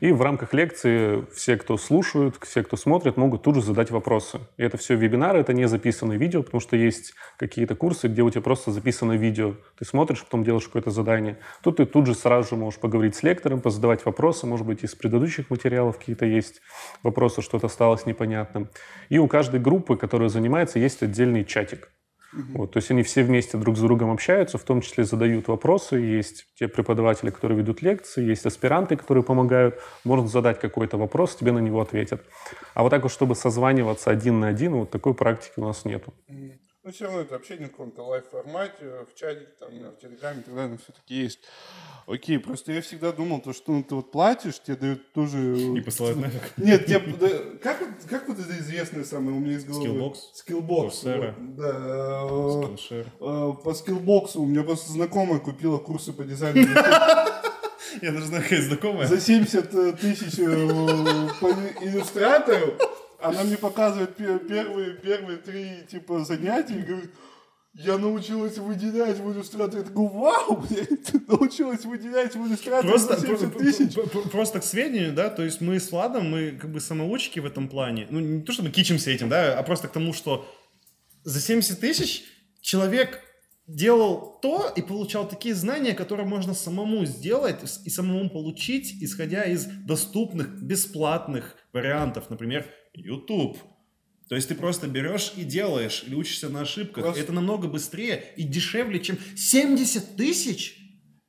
И в рамках лекции все, кто слушают, все, кто смотрит, могут тут же задать вопросы. И это все вебинары, это не записанное видео, потому что есть какие-то курсы, где у тебя просто записано видео. Ты смотришь, потом делаешь какое-то задание. Тут ты тут же сразу же можешь поговорить с лектором, позадавать вопросы, может быть, из предыдущих материалов какие-то есть вопросы, что-то осталось непонятным. И у каждой группы, которая занимается, есть отдельный чатик. Вот, то есть они все вместе друг с другом общаются, в том числе задают вопросы. Есть те преподаватели, которые ведут лекции, есть аспиранты, которые помогают. Можно задать какой-то вопрос, тебе на него ответят. А вот так вот, чтобы созваниваться один на один, вот такой практики у нас нету. Ну, все равно это общение в каком-то лайв-формате, в чатике, там, в Телеграме и так далее, все-таки есть. Окей, просто я всегда думал, то, что ну, ты вот платишь, тебе дают тоже... И посылают нафиг. Нет, тебе, как, как вот это известное самое у меня из головы? Coursera. вот, да. э, э, По скиллбоксу у меня просто знакомая купила курсы по дизайну Я даже знаю, какая знакомая. за 70 тысяч э, по иллюстратору. Она мне показывает пе- первые, первые три типа занятия и говорит, я научилась выделять в иллюстраторе. Я такой, вау, блядь, научилась выделять в иллюстраторе Просто, за 70 про- тысяч. про- про- просто к сведению, да, то есть мы с Владом, мы как бы самоучки в этом плане. Ну, не то, что мы кичимся этим, да, а просто к тому, что за 70 тысяч человек делал то и получал такие знания, которые можно самому сделать и самому получить, исходя из доступных бесплатных вариантов, например, YouTube. То есть ты просто берешь и делаешь, или учишься на ошибках. Просто- Это намного быстрее и дешевле, чем 70 тысяч.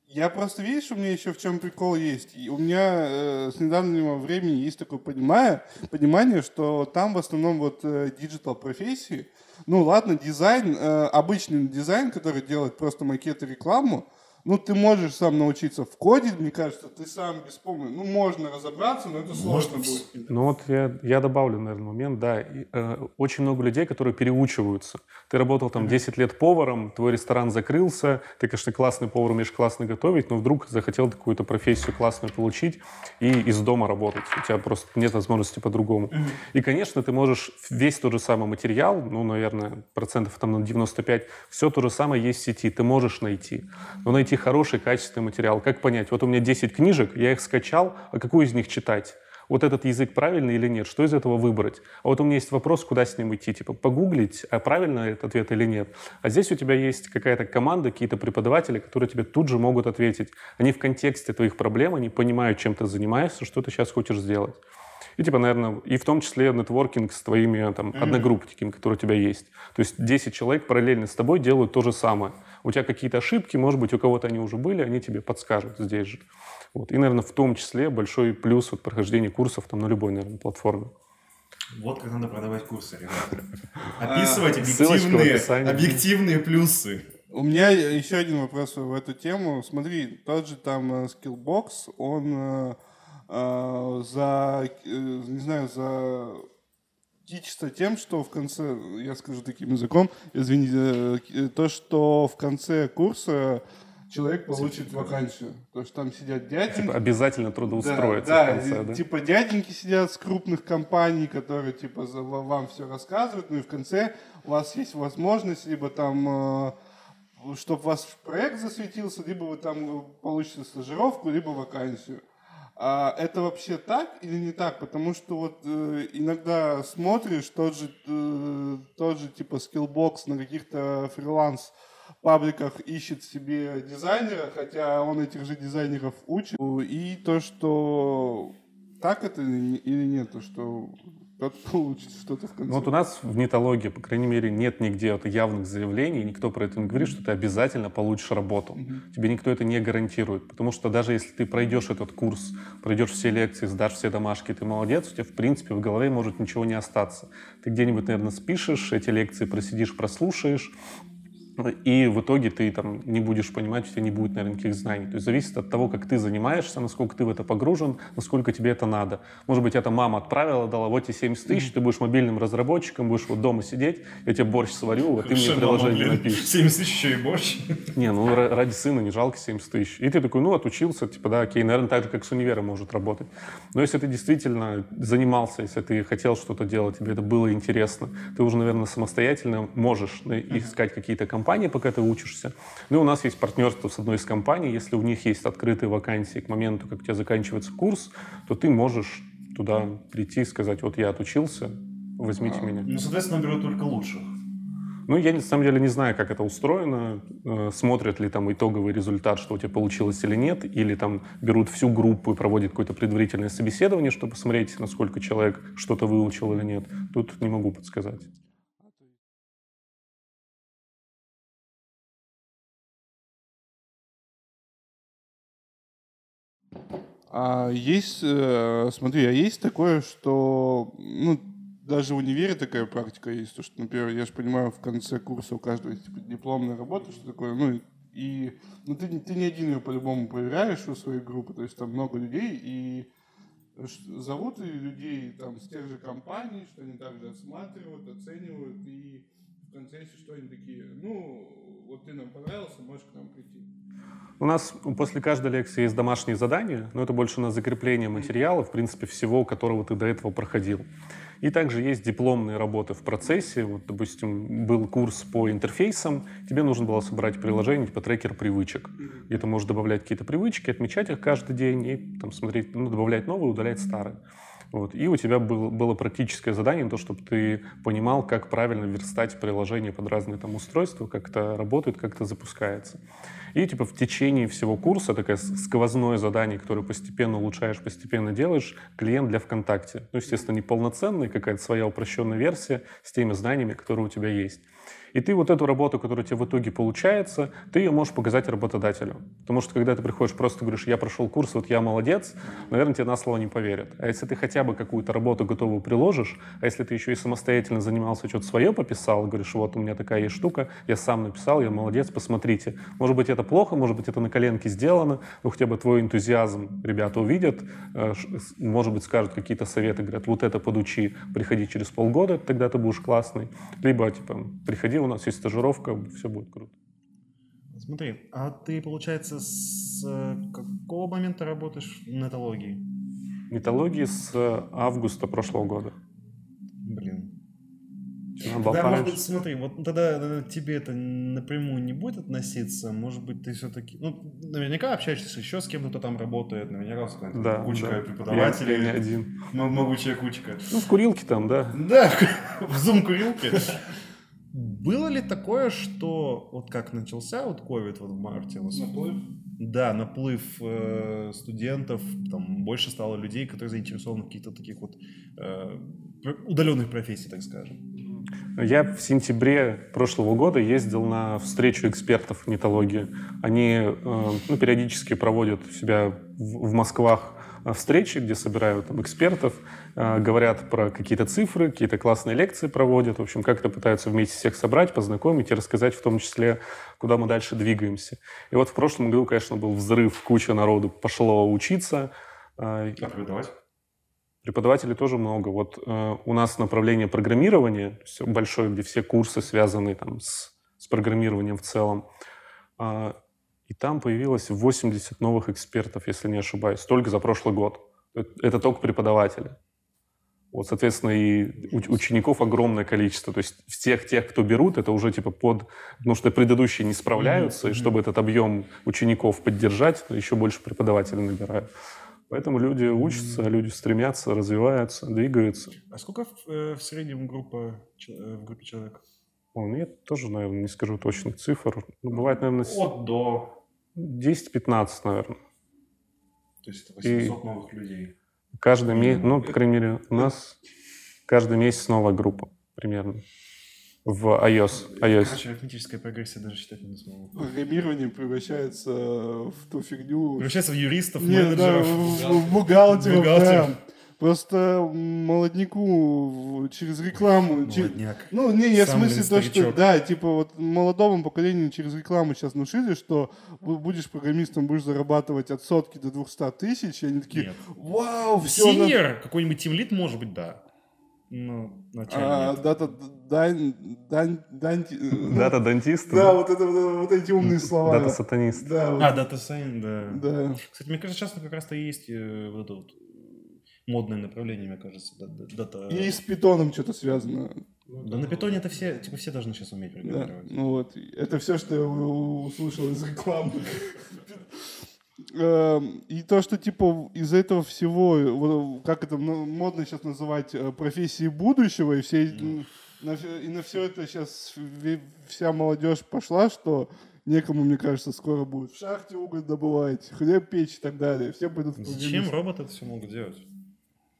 Я просто, видишь, у меня еще в чем прикол есть. И у меня э, с недавнего времени есть такое понимание, понимание, что там в основном вот digital профессии, ну ладно, дизайн, э, обычный дизайн, который делает просто макет и рекламу, ну ты можешь сам научиться в коде, мне кажется, ты сам без помощи, ну можно разобраться, но это сложно будет. Ну вот я, я добавлю, наверное, момент, да. И, э, очень много людей, которые переучиваются. Ты работал там 10 лет поваром, твой ресторан закрылся, ты, конечно, классный повар, умеешь классно готовить, но вдруг захотел какую-то профессию классную получить и из дома работать. У тебя просто нет возможности по-другому. И, конечно, ты можешь весь тот же самый материал, ну, наверное, процентов там на 95, все то же самое есть в сети, ты можешь найти. Но найти хороший, качественный материал, как понять? Вот у меня 10 книжек, я их скачал, а какую из них читать? вот этот язык правильный или нет, что из этого выбрать. А вот у меня есть вопрос, куда с ним идти, типа погуглить, а правильно этот ответ или нет. А здесь у тебя есть какая-то команда, какие-то преподаватели, которые тебе тут же могут ответить. Они в контексте твоих проблем, они понимают, чем ты занимаешься, что ты сейчас хочешь сделать. И, типа, наверное, и в том числе нетворкинг с твоими там, mm-hmm. одногруппниками, которые у тебя есть. То есть 10 человек параллельно с тобой делают то же самое. У тебя какие-то ошибки, может быть, у кого-то они уже были, они тебе подскажут здесь же. Вот. И, наверное, в том числе большой плюс вот прохождения курсов там, на любой, наверное, платформе. Вот как надо продавать курсы, ребята. Описывать объективные, объективные плюсы. У меня еще один вопрос в эту тему. Смотри, тот же там э, Skillbox, он э, э, за, не знаю, за кичится тем, что в конце, я скажу таким языком, извините, то, что в конце курса человек получит вакансию. То, что там сидят дяденьки. Типа обязательно трудоустроиться да, да, в конце, да? Типа дяденьки сидят с крупных компаний, которые типа вам все рассказывают, ну и в конце у вас есть возможность либо там чтобы ваш проект засветился, либо вы там получите стажировку, либо вакансию. А это вообще так или не так? Потому что вот э, иногда смотришь тот же, э, тот же типа Skillbox на каких-то фриланс пабликах ищет себе дизайнера, хотя он этих же дизайнеров учит. И то, что так это или нет, то, что как получится что-то в конце. Ну, вот у нас в нетологии, по крайней мере, нет нигде вот явных заявлений, никто про это не говорит, что ты обязательно получишь работу. Mm-hmm. Тебе никто это не гарантирует, потому что даже если ты пройдешь этот курс, пройдешь все лекции, сдашь все домашки, ты молодец, у тебя, в принципе, в голове может ничего не остаться. Ты где-нибудь, наверное, спишешь, эти лекции просидишь, прослушаешь, и в итоге ты там не будешь понимать, у тебя не будет, наверное, никаких знаний. То есть зависит от того, как ты занимаешься, насколько ты в это погружен, насколько тебе это надо. Может быть, это мама отправила, дала, вот тебе 70 тысяч, ты будешь мобильным разработчиком, будешь вот дома сидеть, я тебе борщ сварю, вот ты мне приложение напишешь. 70 тысяч еще и борщ? Не, ну ради сына не жалко 70 тысяч. И ты такой, ну, отучился, типа, да, окей, наверное, так же, как с универом может работать. Но если ты действительно занимался, если ты хотел что-то делать, тебе это было интересно, ты уже, наверное, самостоятельно можешь искать какие-то компании, пока ты учишься. Ну и у нас есть партнерство с одной из компаний. Если у них есть открытые вакансии к моменту, как у тебя заканчивается курс, то ты можешь туда прийти и сказать, вот я отучился, возьмите а, меня. Ну, соответственно, берут только лучших. Ну, я на самом деле не знаю, как это устроено, э, смотрят ли там итоговый результат, что у тебя получилось или нет, или там берут всю группу и проводят какое-то предварительное собеседование, чтобы посмотреть, насколько человек что-то выучил или нет. Тут не могу подсказать. А есть, э, смотри, а есть такое, что, ну, даже в универе такая практика есть, то, что, например, я же понимаю, в конце курса у каждого есть типа, дипломная работа, что такое, ну, и ну, ты, ты не один ее по-любому проверяешь у своей группы, то есть там много людей, и зовут людей там с тех же компаний, что они также осматривают, оценивают, и в конце, если что, они такие, ну, вот ты нам понравился, можешь к нам прийти. У нас после каждой лекции есть домашние задания, но это больше на закрепление материала, в принципе, всего, которого ты до этого проходил. И также есть дипломные работы в процессе. Вот, допустим, был курс по интерфейсам, тебе нужно было собрать приложение типа трекер привычек. И ты можешь добавлять какие-то привычки, отмечать их каждый день и там, смотреть, ну, добавлять новые, удалять старые. Вот. И у тебя был, было практическое задание, то, чтобы ты понимал, как правильно верстать приложение под разные там устройства, как это работает, как это запускается. И типа в течение всего курса такое сквозное задание, которое постепенно улучшаешь, постепенно делаешь, клиент для ВКонтакте. Ну, естественно, не полноценный, какая-то своя упрощенная версия с теми знаниями, которые у тебя есть. И ты вот эту работу, которая у тебя в итоге получается, ты ее можешь показать работодателю. Потому что когда ты приходишь просто говоришь, я прошел курс, вот я молодец, наверное, тебе на слово не поверят. А если ты хотя бы какую-то работу готовую приложишь, а если ты еще и самостоятельно занимался, что-то свое пописал, говоришь, вот у меня такая есть штука, я сам написал, я молодец, посмотрите. Может быть, это плохо, может быть, это на коленке сделано, но хотя бы твой энтузиазм ребята увидят, э, может быть, скажут какие-то советы, говорят, вот это подучи, приходи через полгода, тогда ты будешь классный. Либо, типа, приходи у нас есть стажировка, все будет круто. Смотри, а ты, получается, с э, какого момента работаешь в нетологии? Нетологии с августа прошлого года. Блин. Да, может быть, смотри, вот тогда э, тебе это напрямую не будет относиться, может быть, ты все-таки, ну, наверняка общаешься еще с кем-то, кто там работает, наверняка с какой-то Да, кучка да. преподавателей, Я- я не один. могучая кучка. Ну, в курилке там, да. Да, в зум-курилке. Было ли такое, что вот как начался вот ковид вот в марте? у вас? Да, наплыв э, студентов, там больше стало людей, которые заинтересованы в каких-то таких вот э, удаленных профессий, так скажем. Я в сентябре прошлого года ездил на встречу экспертов в нетологии. Они э, ну, периодически проводят у себя в, в Москвах э, встречи, где собирают там, экспертов, говорят про какие-то цифры, какие-то классные лекции проводят. В общем, как-то пытаются вместе всех собрать, познакомить и рассказать в том числе, куда мы дальше двигаемся. И вот в прошлом году, конечно, был взрыв, куча народу пошло учиться. Э, А преподавать? Преподавателей тоже много. Вот э, у нас направление программирования большое, где все курсы связаны там, с, с программированием в целом. А, и там появилось 80 новых экспертов, если не ошибаюсь, только за прошлый год. Это, это только преподаватели. Вот, соответственно, и учеников огромное количество. То есть всех тех, кто берут, это уже типа под... Потому что предыдущие не справляются, и чтобы этот объем учеников поддержать, еще больше преподавателей набирают. Поэтому люди учатся, люди стремятся, развиваются, двигаются. А сколько в, э, в среднем группа, э, в группе человек? О, ну, я тоже, наверное, не скажу точных цифр. Ну, бывает, наверное, От до. 10-15, наверное. То есть это 800 новых людей. Каждый месяц, ну, по крайней мере, у нас каждый месяц новая группа примерно в iOS. iOS. Короче, арифметическая прогрессия даже считать не смогу. Программирование превращается в ту фигню... Превращается в юристов, Нет, да, менеджеров. в, в бухгалтеров, Бухгалтеров. да. Просто молодняку через рекламу... Молодняк. Ну, не, я в смысле то, что, да, типа вот молодому поколению через рекламу сейчас внушили, что бу- будешь программистом, будешь зарабатывать от сотки до 200 тысяч, и они такие, Нет. вау, все, Синьор, какой-нибудь тимлит, может быть, да. Ну, начальник. а, дата, дань, дань, дань, э, Дата-дантист, да, вот, это, вот, эти умные слова. дата-сатанист. Да, вот, А, дата сайн, да. да. Кстати, мне кажется, сейчас как раз-то и есть э, вот это вот модное направление, мне кажется, да- да- дата... И с питоном что-то связано. Да на питоне это все, типа все должны сейчас уметь Да, программировать. ну вот, это все, что я услышал из рекламы. Эм, И то, что типа из этого всего, вот, как это ну, модно сейчас называть, э, профессии будущего, и, все, на, и на все это сейчас вся молодежь пошла, что некому, мне кажется, скоро будет в шахте уголь добывать, хлеб печь и так далее. Все в Зачем роботы это все могут делать?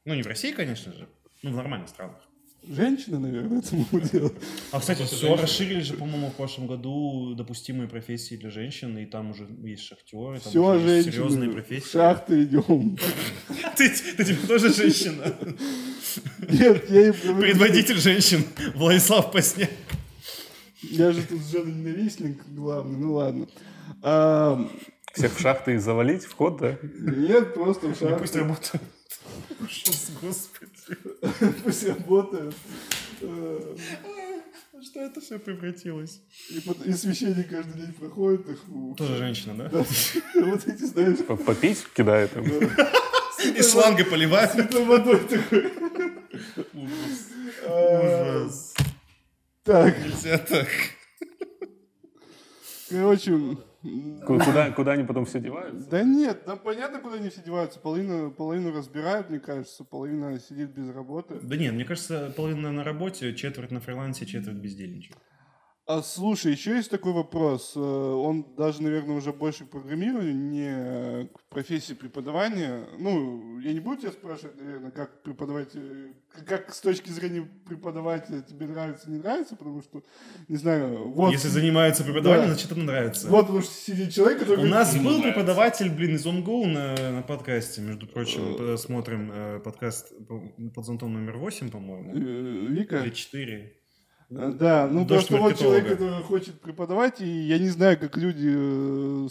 Ну, не в России, конечно же, ну, в нормальных странах. Женщины, наверное, это могут делать. А, кстати, все расширили же, по-моему, в прошлом году допустимые профессии для женщин, и там уже есть шахтеры, там Все, уже есть серьезные женщины, в профессии. шахты идем. Ты, ты типа тоже женщина. Нет, я им говорю, Предводитель женщин Владислав Посняк. Я же тут жена-ненавистник главный, ну ладно. А, Всех в шахты завалить, вход, да? нет, просто в шахте. Пусть работают. Господи. Пусть работают. Э, Что это все превратилось? И, и священник каждый день проходит их. у- Тоже женщина, да? Да, Вот эти, знаешь, Попить кидает им. Из шланга поливать. святой водой такой. А, Так, Нельзя так. короче, Куда, куда они потом все деваются? да нет, да понятно, куда они все деваются. Половину, половину разбирают, мне кажется, половина сидит без работы. Да нет, мне кажется, половина на работе, четверть на фрилансе, четверть бездельничает. А слушай, еще есть такой вопрос. Э, Он даже, наверное, уже больше к программированию, не э, к профессии преподавания. Ну, я не буду тебя спрашивать, наверное, как преподавать, э, как с точки зрения преподавателя тебе нравится, не нравится, потому что, не знаю, вот... Если занимается преподаванием, Да. значит, это нравится. Вот потому что сидит человек, который... У говорит, нас «Ему был нравится». преподаватель, блин, из OnGo на, на подкасте, между прочим. Смотрим подкаст по- под зонтом номер 8, по-моему. Вика? Или 4. Да, ну Дождь просто вот человек, который хочет преподавать, и я не знаю, как люди э,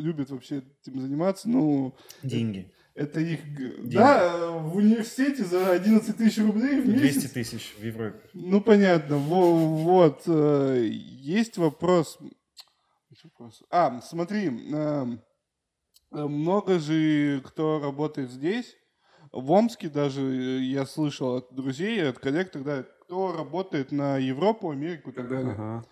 любят вообще этим заниматься, но Деньги. это их... г- Да, в университете за 11 тысяч рублей в 200 месяц. тысяч в Европе. Ну, понятно. Во- Вот. э, Есть вопрос. А, смотри. э, Много же кто работает здесь. В Омске даже я слышал от друзей, от коллег тогда, кто работает на Европу, Америку и так далее. Ага.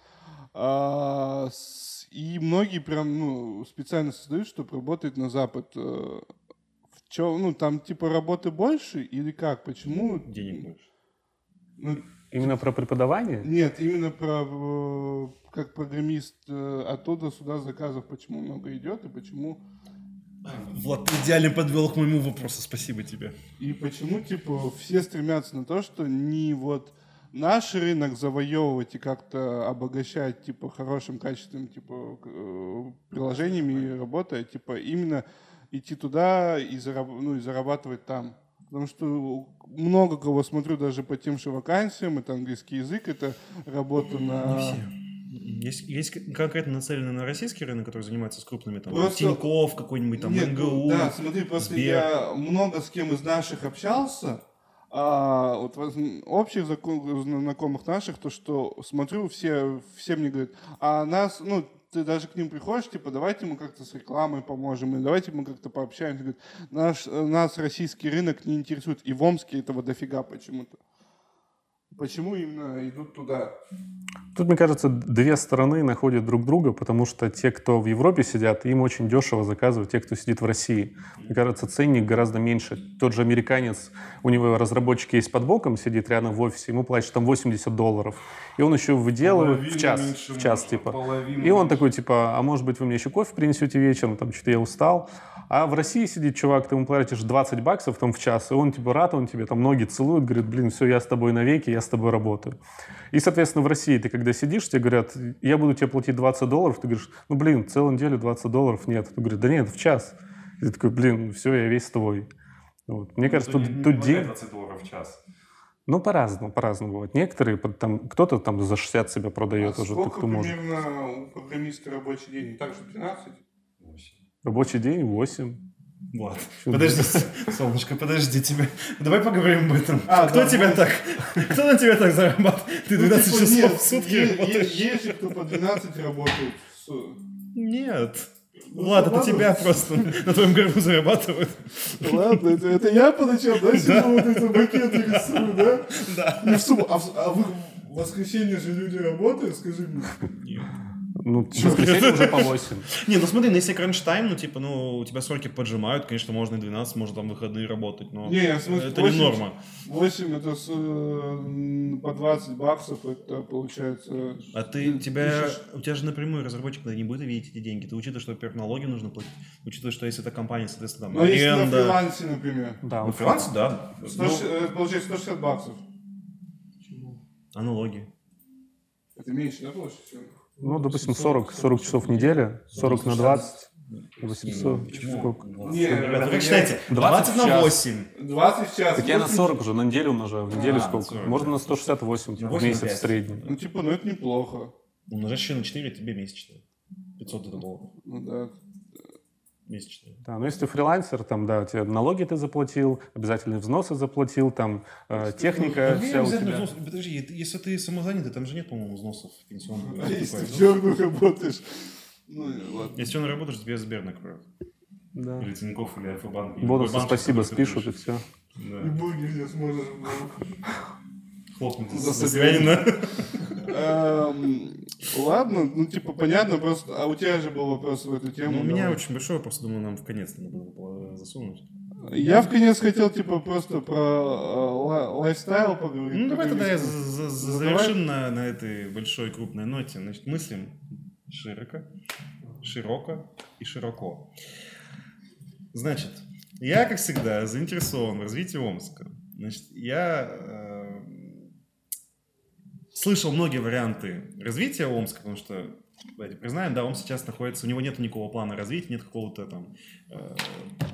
А, с- и многие прям ну, специально создают, чтобы работать на Запад. Э, В чем, ну, там типа работы больше или как? Почему? Денег больше. Ну, Именно про преподавание? нет, именно про э, как программист э, оттуда сюда заказов почему много идет и почему Влад, ты идеально подвел к моему вопросу. Спасибо тебе. и почему типа все стремятся на то, что не вот наш рынок завоевывать и как-то обогащать типа хорошим качественным типа э, приложениями и работой, а, типа именно идти туда и, зараб- ну, и зарабатывать там. Потому что много кого смотрю даже по тем же вакансиям, это английский язык, это работа на... Есть, есть конкретно нацеленные на российский рынок, который занимается с крупными, там, Просто- Тинькофф, какой-нибудь там, Нет, МГУ. да, смотри, просто Сбер. я много с кем из наших общался, а вот общих знакомых наших, то что смотрю, все, все мне говорят, а нас, ну, ты даже к ним приходишь, типа, давайте мы как-то с рекламой поможем, и давайте мы как-то пообщаемся. Говорят, наш, э, нас российский рынок не интересует, и в Омске этого дофига почему-то. Почему именно идут туда? Тут, мне кажется, две стороны находят друг друга, потому что те, кто в Европе сидят, им очень дешево заказывают те, кто сидит в России. Мне кажется, ценник гораздо меньше. Тот же американец, у него разработчик есть под боком, сидит рядом в офисе, ему платят там 80 долларов. И он еще выделывает в час, в час, типа. И он такой, типа, а может быть, вы мне еще кофе принесете вечером, там, что-то я устал. А в России сидит чувак, ты ему платишь 20 баксов там в час, и он, типа, рад, он тебе там ноги целует, говорит, блин, все, я с тобой навеки, я с тобой работаю. И, соответственно, в России ты когда сидишь, тебе говорят, я буду тебе платить 20 долларов, ты говоришь, ну, блин, целую неделю 20 долларов нет. Он говорит, да нет, в час. И ты такой, блин, все, я весь твой. Вот. Мне кажется, тут, тут день... 20 долларов в час. Ну, по-разному, по-разному бывает. Некоторые, там, кто-то там за 60 себя продает А уже, сколько кто может. примерно у программиста рабочий день? Так же 12? Рабочий день 8. Чё, подожди, солнышко, подожди тебя. Давай поговорим об этом. А, кто да, тебя ну- так? Кто на тебя так зарабатывает? Ты 12 Ну, типа, часов нет, в сутки е- е- работаешь? Есть же кто по 12 работает. Нет. Ну, Влад, это ладно. тебя просто на твоем горбу зарабатывают. Ладно, это, это я поначалу, да, сижу вот эти макеты рисую, да? Да. И в субботу, а, в- а в воскресенье же люди работают, скажи мне. Ну, в воскресенье уже по 8. Не, ну смотри, ну если кранч-тайм, ну типа, ну у тебя сроки поджимают, конечно, можно и 12, можно там выходные работать, но Не, это не 8 норма. 8 это с, э, по 20 баксов, это получается... А ты, тебя, у тебя же напрямую разработчик не будет видеть эти деньги. Ты учитываешь, что, во-первых, налоги нужно платить, учитывая, что если это компания, соответственно, там Ну, если на аренда. фрилансе, например. Да, Ну, вот фриланс, да. 100 Ну, э, получается 160 баксов. а налоги? Это меньше, да, получается? Ну, допустим, 40, 40 часов в неделю, 40 на 20, 800. Почему? Сколько? Не, Ребята, как считаете? 20 20 на час. 8. 20 в час. Так я на 80. 40 уже, на неделю умножаю. В неделю А, сколько? 40. Можно на 168 в 85. месяц в среднем. Ну, типа, ну это неплохо. Умножать еще на 4, тебе месячно. 500 это долларов. Ну да. Месячно. Да, но если ты фрилансер, там, да, у тебя налоги ты заплатил, обязательные взносы заплатил, там, э, техника вся у тебя. Подожди, ты- если ты самозанятый, там же нет, по-моему, взносов пенсионных. А если ты работаешь. Ну, и ладно. Если ты работаешь, тебе Сбер накроют. Да. Или Тинькофф, или Альфа-банк. или Бонусы спасибо спишут и все. И Да. бургер не сможешь. Ну. Хлопнуть За за себя. себя. Эм, Ладно, ну типа понятно, просто. А у тебя же был вопрос в эту тему. Ну, у меня очень большой вопрос, думаю, нам в конец надо было засунуть. Я в конец хотел типа просто про э, ла- лайфстайл поговорить. Ну, давай тогда я Задавай. завершим на, на этой большой крупной ноте. Значит, мыслим широко, широко и широко. Значит, я, как всегда, заинтересован в развитии Омска. Значит, я э, слышал многие варианты развития Омска, потому что, давайте признаем, да, он сейчас находится, у него нет никакого плана развития, нет какого-то там э,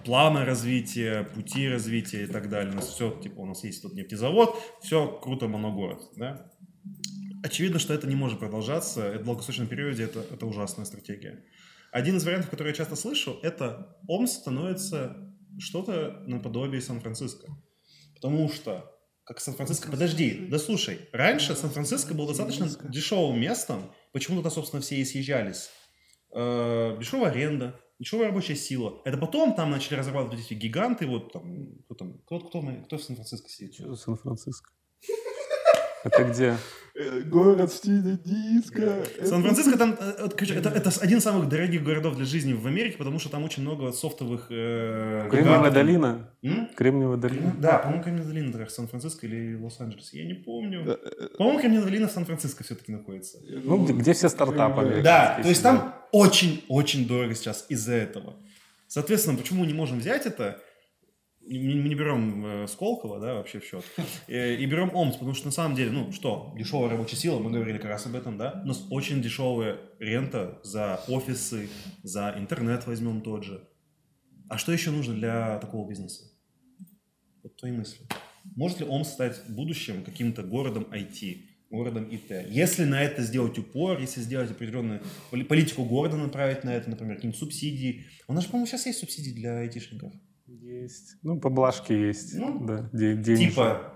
плана развития, пути развития и так далее. У нас все, типа, у нас есть тут нефтезавод, все круто, моногород, да. Очевидно, что это не может продолжаться, в долгосрочном периоде это, это ужасная стратегия. Один из вариантов, который я часто слышу, это Омск становится что-то наподобие Сан-Франциско. Потому что, как Сан-Франциско... Подожди, да слушай, раньше Сан-Франциско был достаточно дешевым местом, почему туда, собственно, все и съезжались. Э, дешевая аренда, дешевая рабочая сила. Это потом там начали разрабатывать эти гиганты, вот там, кто там, кто, кто, кто в Сан-Франциско сидит? Что за Сан-Франциско? Это где? Э, Город в стиле диска. Сан-Франциско там, э, короче, это, это один из самых дорогих городов для жизни в Америке, потому что там очень много софтовых... Э, Кремниевая гигантов. долина? М? Кремниевая долина? Да, по-моему, Кремниевая долина, это Сан-Франциско или Лос-Анджелес, я не помню. Да, По-моему, Кремниевая долина в Сан-Франциско все-таки находится. Ну, где, где все стартапы. Да, то есть там очень-очень дорого сейчас из-за этого. Соответственно, почему мы не можем взять это? Мы не берем э, Сколково, да, вообще в счет. Э, И берем Омск, потому что на самом деле, ну что, дешевая рабочая сила, мы говорили как раз об этом, да. У нас очень дешевая рента за офисы, за интернет возьмем тот же. А что еще нужно для такого бизнеса? Вот твои мысли. Может ли Омск стать в будущем каким-то городом IT, городом ИТ? Если на это сделать упор, если сделать определенную поли- политику города направить на это, например, какие-нибудь субсидии. У нас по-моему, сейчас есть субсидии для айтишников. Есть. Ну, поблажки есть. Ну, да, де- денежные. Типа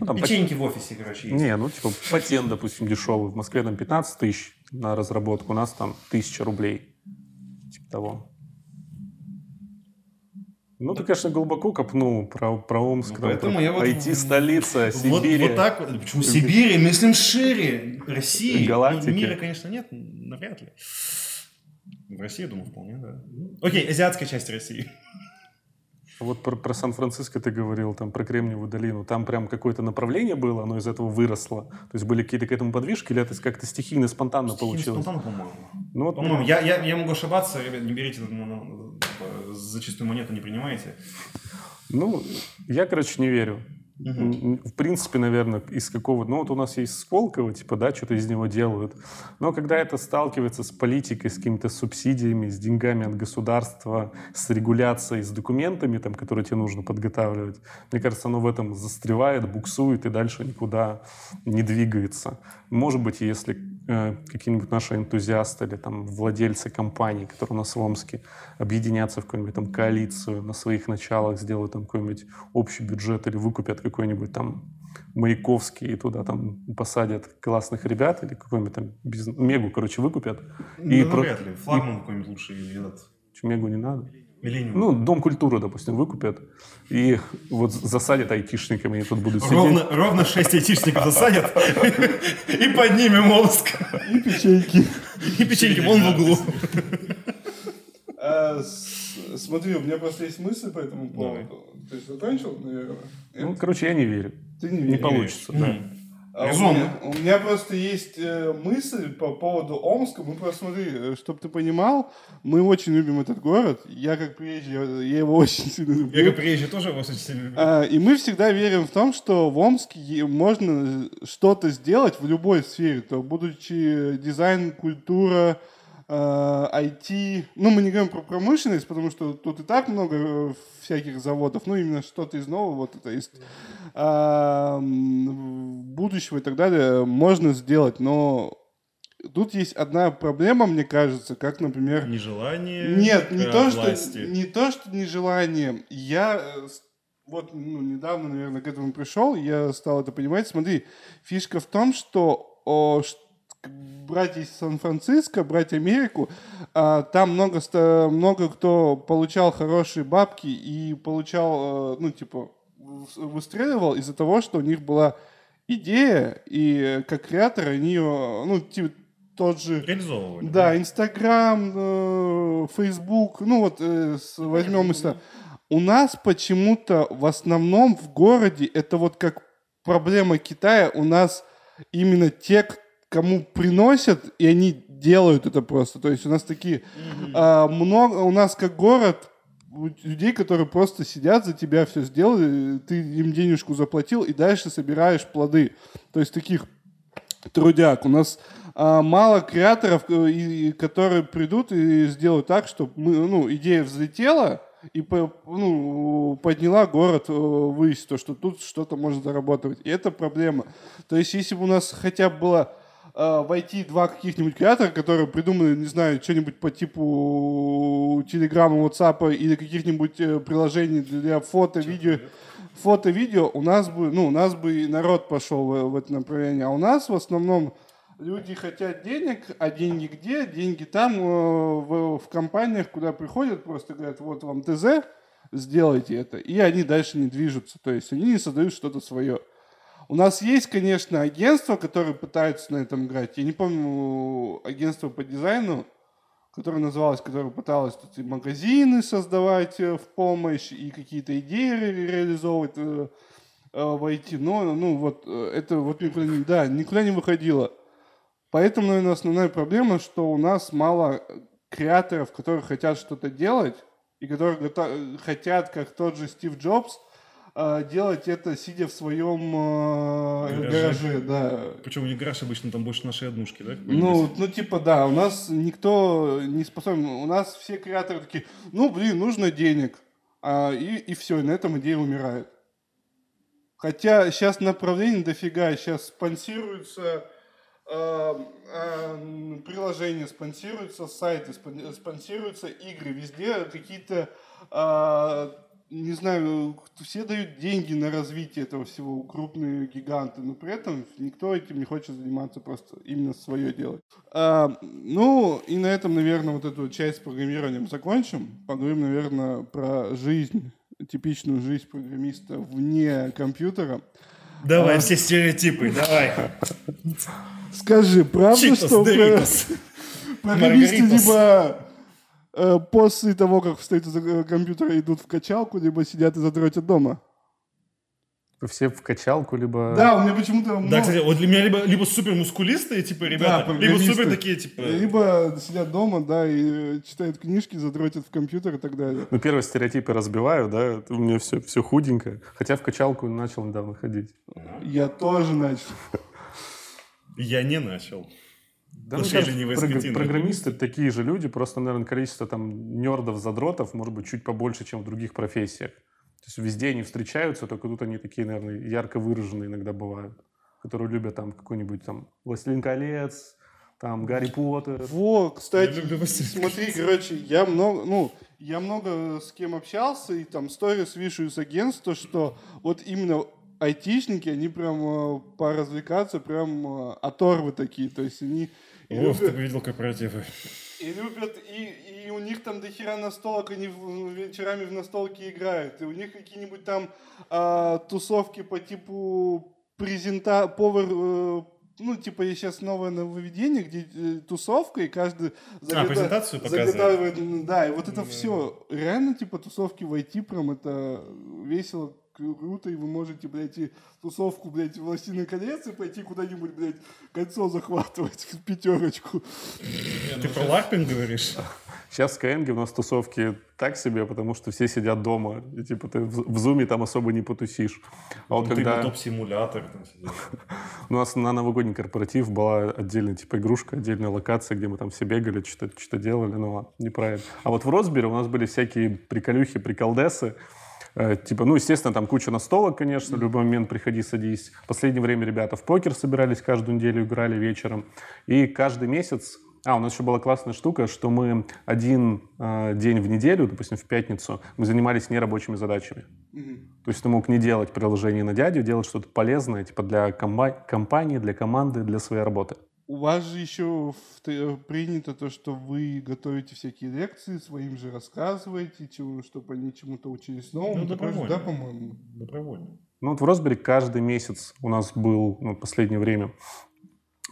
Ну, там печеньки в офисе, короче, есть. Не, ну типа патент, допустим, дешевый. В Москве там 15 тысяч на разработку, у нас там 1000 рублей. Типа того. Ну, ты, конечно, глубоко копнул про, про Омск. Ну, там, поэтому про я вот- IT-столица, Вот, Сибирь. вот так вот. Почему Сибири? Мыслим шире. России. Галактики. Ну, мира, конечно, нет, навряд ли. В России, я думаю, вполне, да. Окей, азиатская часть России. Вот про, про Сан-Франциско ты говорил, там про Кремниевую долину. Там прям какое-то направление было, оно из этого выросло. То есть были какие-то к этому подвижки, или это как-то стихийно, спонтанно Стихийно, получилось? спонтанно, по-моему. Ну, вот, По-моему, я, я, я могу ошибаться, ребят, не берите типа, за чистую монету, не принимайте. ну, я, короче, не верю. В принципе, наверное, из какого... Ну, вот у нас есть Сколково, типа, да, что-то из него делают. Но когда это сталкивается с политикой, с какими-то субсидиями, с деньгами от государства, с регуляцией, с документами, там, которые тебе нужно подготавливать, мне кажется, оно в этом застревает, буксует и дальше никуда не двигается. Может быть, если какие-нибудь наши энтузиасты или там владельцы компаний, которые у нас в Омске, объединятся в какую-нибудь там коалицию на своих началах, сделают там какой-нибудь общий бюджет или выкупят какой-нибудь там Маяковский и туда там посадят классных ребят или какой-нибудь там бизнес... Мегу, короче, выкупят. И Ну, про- навряд ли. Флагман какой-нибудь лучший или этот. Мегу не надо. Миллениум. Ну, Дом культуры, допустим, выкупят и вот засадят айтишниками, и тут будут сидеть. Ровно, ровно 6 айтишников засадят и поднимем Омск. И печеньки. И печеньки вон в углу. А, Смотри, у меня просто есть мысли по этому поводу. Ты закончил, наверное? Ну, короче, я не верю. Ты не Не веришь. получится, да. А у, Резонно. меня, у меня просто есть э, мысль по поводу Омска. Мы просто смотри, чтобы ты понимал, мы очень любим этот город. Я как приезжий, я, я его очень сильно люблю. Я как приезжий тоже вас очень сильно люблю. А, и мы всегда верим в том, что в Омске можно что-то сделать в любой сфере, то будучи дизайн, культура, э, IT. Ну, мы не говорим про промышленность, потому что тут и так много э, всяких заводов, ну, именно что-то из нового, вот это есть а, будущего и так далее можно сделать, но тут есть одна проблема, мне кажется, как, например, Нежелание нет, не э, то, что, не то, что нежелание. Я э, вот ну, недавно, наверное, к этому пришел, я стал это понимать. Смотри, фишка в том, что о, к- брать из Сан-Франциско, брать Америку, а, там много, много кто получал хорошие бабки и получал, э, ну, типа, выс- выстреливал из-за того, что у них была идея, и э, как креаторы они ее, ну, типа, тот же... Реализовывали. Да, Инстаграм, э, Фейсбук, ну вот э, с- возьмем Инста. У нас почему-то в основном в городе это вот как проблема Китая. У нас именно те, кому приносят, и они делают это просто. То есть у нас такие а, много, у нас как город людей, которые просто сидят за тебя, все сделали, ты им денежку заплатил и дальше собираешь плоды. То есть таких трудяг. У нас а, мало креаторов, э, и- и которые придут и сделают так, чтобы мы, ну, идея взлетела и по- ну, подняла город э, ввысь, то, что тут что-то можно зарабатывать. И это проблема. То есть, если бы у нас хотя бы было э, войти два каких-нибудь креатора, которые придумали, не знаю, что-нибудь по типу Телеграма, WhatsApp или каких-нибудь э, приложений для фото, видео, фото, видео, у нас бы, ну, у нас бы и народ пошел в, в это направление. А у нас в основном люди хотят денег, а деньги где? Деньги там, э, в, в компаниях, куда приходят, просто говорят, вот вам ТЗ, сделайте это. И они дальше не движутся. То есть они не создают что-то свое. У нас есть, конечно, агентства, которые пытаются на этом играть. Я не помню агентство по дизайну, которое называлось, которое пыталось тут и магазины создавать э, в помощь, и какие-то идеи ре- реализовывать э, э, в IT. Но, ну, вот, это вот никуда не, да, никуда не выходило. Поэтому, наверное, основная проблема, что у нас мало креаторов, которые хотят что-то делать, и которые хотят, как тот же Стив Джобс, делать это, сидя в своем э, Гараже. гараже. Да. Причем у них гараж обычно там больше нашей однушки, да? Ну, ну, типа, да, у нас никто не способен, у нас все креаторы такие, ну, блин, нужно денег, а, и, и все, и на этом идея умирает. Хотя сейчас направлений дофига, сейчас спонсируются э, э, приложения, спонсируются сайты, спон- спонсируются игры, везде какие-то, э, не знаю, все дают деньги на развитие этого всего, крупные гиганты, но при этом никто этим не хочет заниматься, просто именно свое делать. А, ну, и на этом, наверное, вот эту часть с программированием закончим. Поговорим, наверное, про жизнь, типичную жизнь программиста вне компьютера. Давай А. все стереотипы, давай. Скажи, правда, Читос, что программисты либо после того, как встают из э, компьютера, идут в качалку, либо сидят и задротят дома? Все в качалку, либо... Да, у меня почему-то... Да, много- кстати, вот для меня либо, либо супер мускулистые, типа, ребята, либо программисты. супер такие, типа... Либо сидят дома, да, и э, читают книжки, задротят в компьютер и так далее. Ну, первые стереотипы разбиваю, да, у меня все, все худенько. Хотя в качалку начал недавно ходить. Я тоже начал. Я не начал. Да, мне кажется, ленивая прог- скотина. программисты такие же люди, просто, наверное, количество там нердов, задротов может быть чуть побольше, чем в других профессиях. То есть везде они встречаются, только тут они такие, наверное, ярко выраженные иногда бывают, которые любят там какой-нибудь там «Властелин колец», там «Гарри Поттер». Во, кстати, Я люблю «Властелин смотри, короче, я много, ну, я много с кем общался, и там сторис вижу из агентства, что вот именно айтишники, они прям э, поразвлекаться, прям э, оторвы такие, то есть они и О, ты видел корпоративы. и, любят, и, и у них там дохера настолок, они в- вечерами в настолки играют, и у них какие-нибудь там а, тусовки по типу презента, повар, э, ну, типа, есть сейчас новое нововведение, где э, тусовка, и каждый А, презентацию м, да, и вот это все, реально, типа, тусовки войти прям, это весело, круто, и вы можете, блядь, и тусовку, блядь, «Властелин колец» и пойти куда-нибудь, блядь, кольцо захватывать, пятерочку. Ты про ларпинг говоришь? Сейчас в Skyeng у нас тусовки так себе, потому что все сидят дома. И типа ты в, зуме там особо не потусишь. А вот Ты когда... на топ-симулятор там сидел. У нас на новогодний корпоратив была отдельная типа игрушка, отдельная локация, где мы там все бегали, что-то что делали, ну ладно, неправильно. А вот в Росбере у нас были всякие приколюхи, приколдесы, Э, типа, ну, естественно, там куча настолок, конечно, в любой момент приходи, садись. В последнее время ребята в покер собирались каждую неделю, играли вечером. И каждый месяц... А, у нас еще была классная штука, что мы один э, день в неделю, допустим, в пятницу, мы занимались нерабочими задачами. То есть ты мог не делать приложение на дядю, делать что-то полезное, типа для комба- компании, для команды, для своей работы. У вас же еще в т- принято то, что вы готовите всякие лекции, своим же рассказываете, чему, чтобы они чему-то учились новому. Ну, добровольно. да, по-моему? Добровольно. Ну вот в Росбери каждый месяц у нас был, ну, последнее время,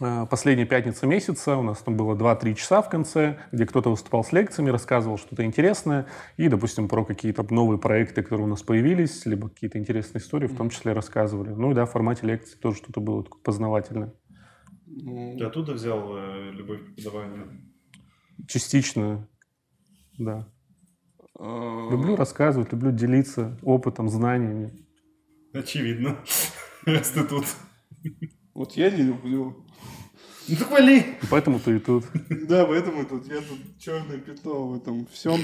э, последняя пятница месяца, у нас там было 2-3 часа в конце, где кто-то выступал с лекциями, рассказывал что-то интересное, и, допустим, про какие-то новые проекты, которые у нас появились, либо какие-то интересные истории, в том числе рассказывали. Ну и да, в формате лекции тоже что-то было такое познавательное. Ты оттуда взял э, любовь к преподаванию? Частично, да. а, Люблю рассказывать, люблю делиться опытом, знаниями. Очевидно. Раз ты тут. Вот я не люблю. Ну так вали! И поэтому ты и тут. Да, поэтому тут я тут черное пятно в этом всем.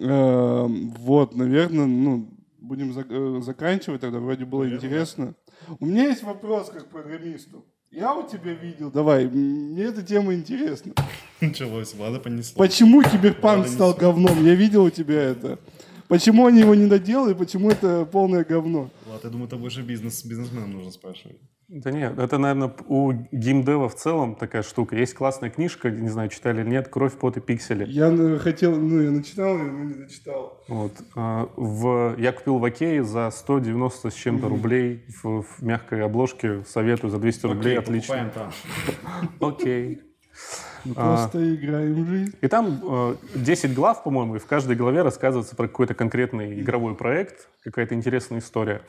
Эм, Вот, наверное, ну, будем э, заканчивать тогда, вроде было интересно. У меня есть вопрос как программисту. Я у тебя видел, давай, мне эта тема интересна. Началось, Влада понесло. Почему киберпанк Ладно, стал говном? Я видел у тебя это. Почему они его не доделали, почему это полное говно? Влад, я думаю, это больше бизнес, бизнесменам нужно спрашивать. Да нет, это, наверное, у геймдева в целом такая штука. Есть классная книжка, не знаю, читали или нет, «Кровь, пот и пиксели». Я хотел, ну, я начинал ее, но не дочитал. Вот. а, В, я купил в Окее за 190 с чем-то рублей в, в мягкой обложке. Советую за 200 рублей. Окей, Отлично. Окей. Мы А. Просто играем в жизнь. И там э, 10 глав, по-моему, и в каждой главе рассказывается про какой-то конкретный игровой проект, какая-то интересная история.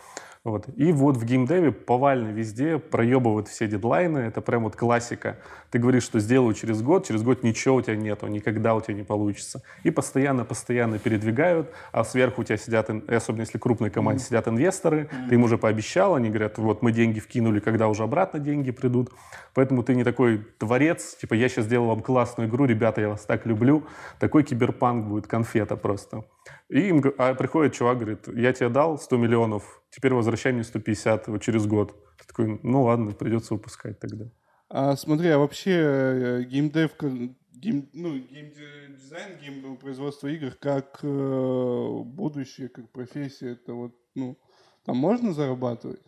Вот. И вот в геймдеве повально везде проебывают все дедлайны. Это прям вот классика. Ты говоришь, что сделаю через год, через год ничего у тебя нету, никогда у тебя не получится. И постоянно-постоянно передвигают, а сверху у тебя сидят, особенно если крупной команде сидят инвесторы, ты им уже пообещал, они говорят, вот мы деньги вкинули, когда уже обратно деньги придут. Поэтому ты не такой творец, типа я сейчас сделал вам классную игру, ребята, я вас так люблю. Такой киберпанк будет конфета просто. И им, а приходит чувак, говорит, я тебе дал 100 миллионов, теперь возвращай мне 150 вот через год. Ты такой, ну ладно, придется выпускать тогда. А смотри, а вообще э, геймдев, гейм, ну, геймдизайн, геймпроизводство игр как э, будущее, как профессия, это вот, ну, там можно зарабатывать?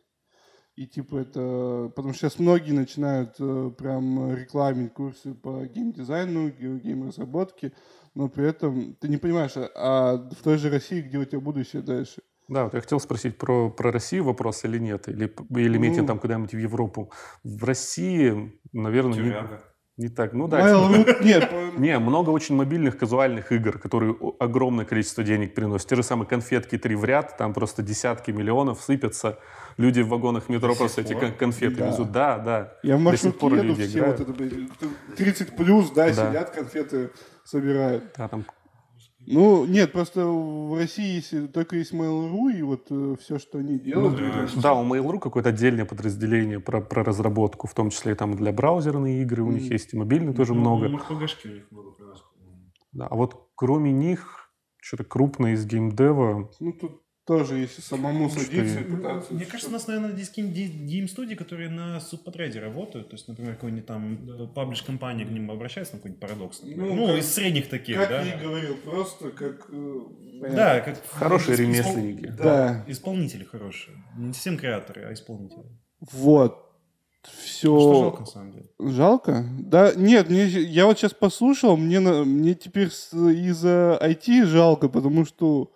И типа это... Потому что сейчас многие начинают э, прям рекламить курсы по геймдизайну, ге- гейм-разработке, но при этом ты не понимаешь, а, а в той же России, где у тебя будущее дальше? Да, вот я хотел спросить про, про Россию вопрос или нет, или, или имейте Ну. там куда-нибудь в Европу. В России, наверное, Тюряга. не так. Ну да, Mail.ru нет, Не, много очень мобильных казуальных игр, которые огромное количество денег приносят. Те же самые конфетки три в ряд, там просто десятки миллионов сыпятся. Люди в вагонах метро просто эти конфеты Да. везут. Да, да. Я в До сих маршрутке пор еду, все играют. вот это, блин, 30 плюс, да, Да. сидят, конфеты собирают. Да, там Ну, нет, просто в России если только есть Mail.ru, и вот все, что они делают. Ну, да. Да, у Mail.ru какое-то отдельное подразделение про, про разработку, в том числе и там для браузерные игры, у них Мгм. есть и мобильные тоже Ну, много. ну, у них много. Да, а вот кроме них, что-то крупное из геймдева, Ну, тут тоже, если самому Что садиться и пытаться... Мне кажется, у нас, наверное, есть какие-нибудь гейм-студии, которые на субпотряде работают. То есть, например, какой-нибудь там паблиш-компания к ним обращается, на какой-нибудь парадокс. Ну, Ну, как- из средних таких, Как да? я и говорил, просто как... э, понятно. Да, как Хорошие испол- ремесленники. Да, Да. исполнители хорошие. Не совсем креаторы, а исполнители. Вот. Все... Что жалко, на самом деле. Жалко? Да, нет, мне, я вот сейчас послушал, мне, на- мне теперь из-за IT жалко, потому что,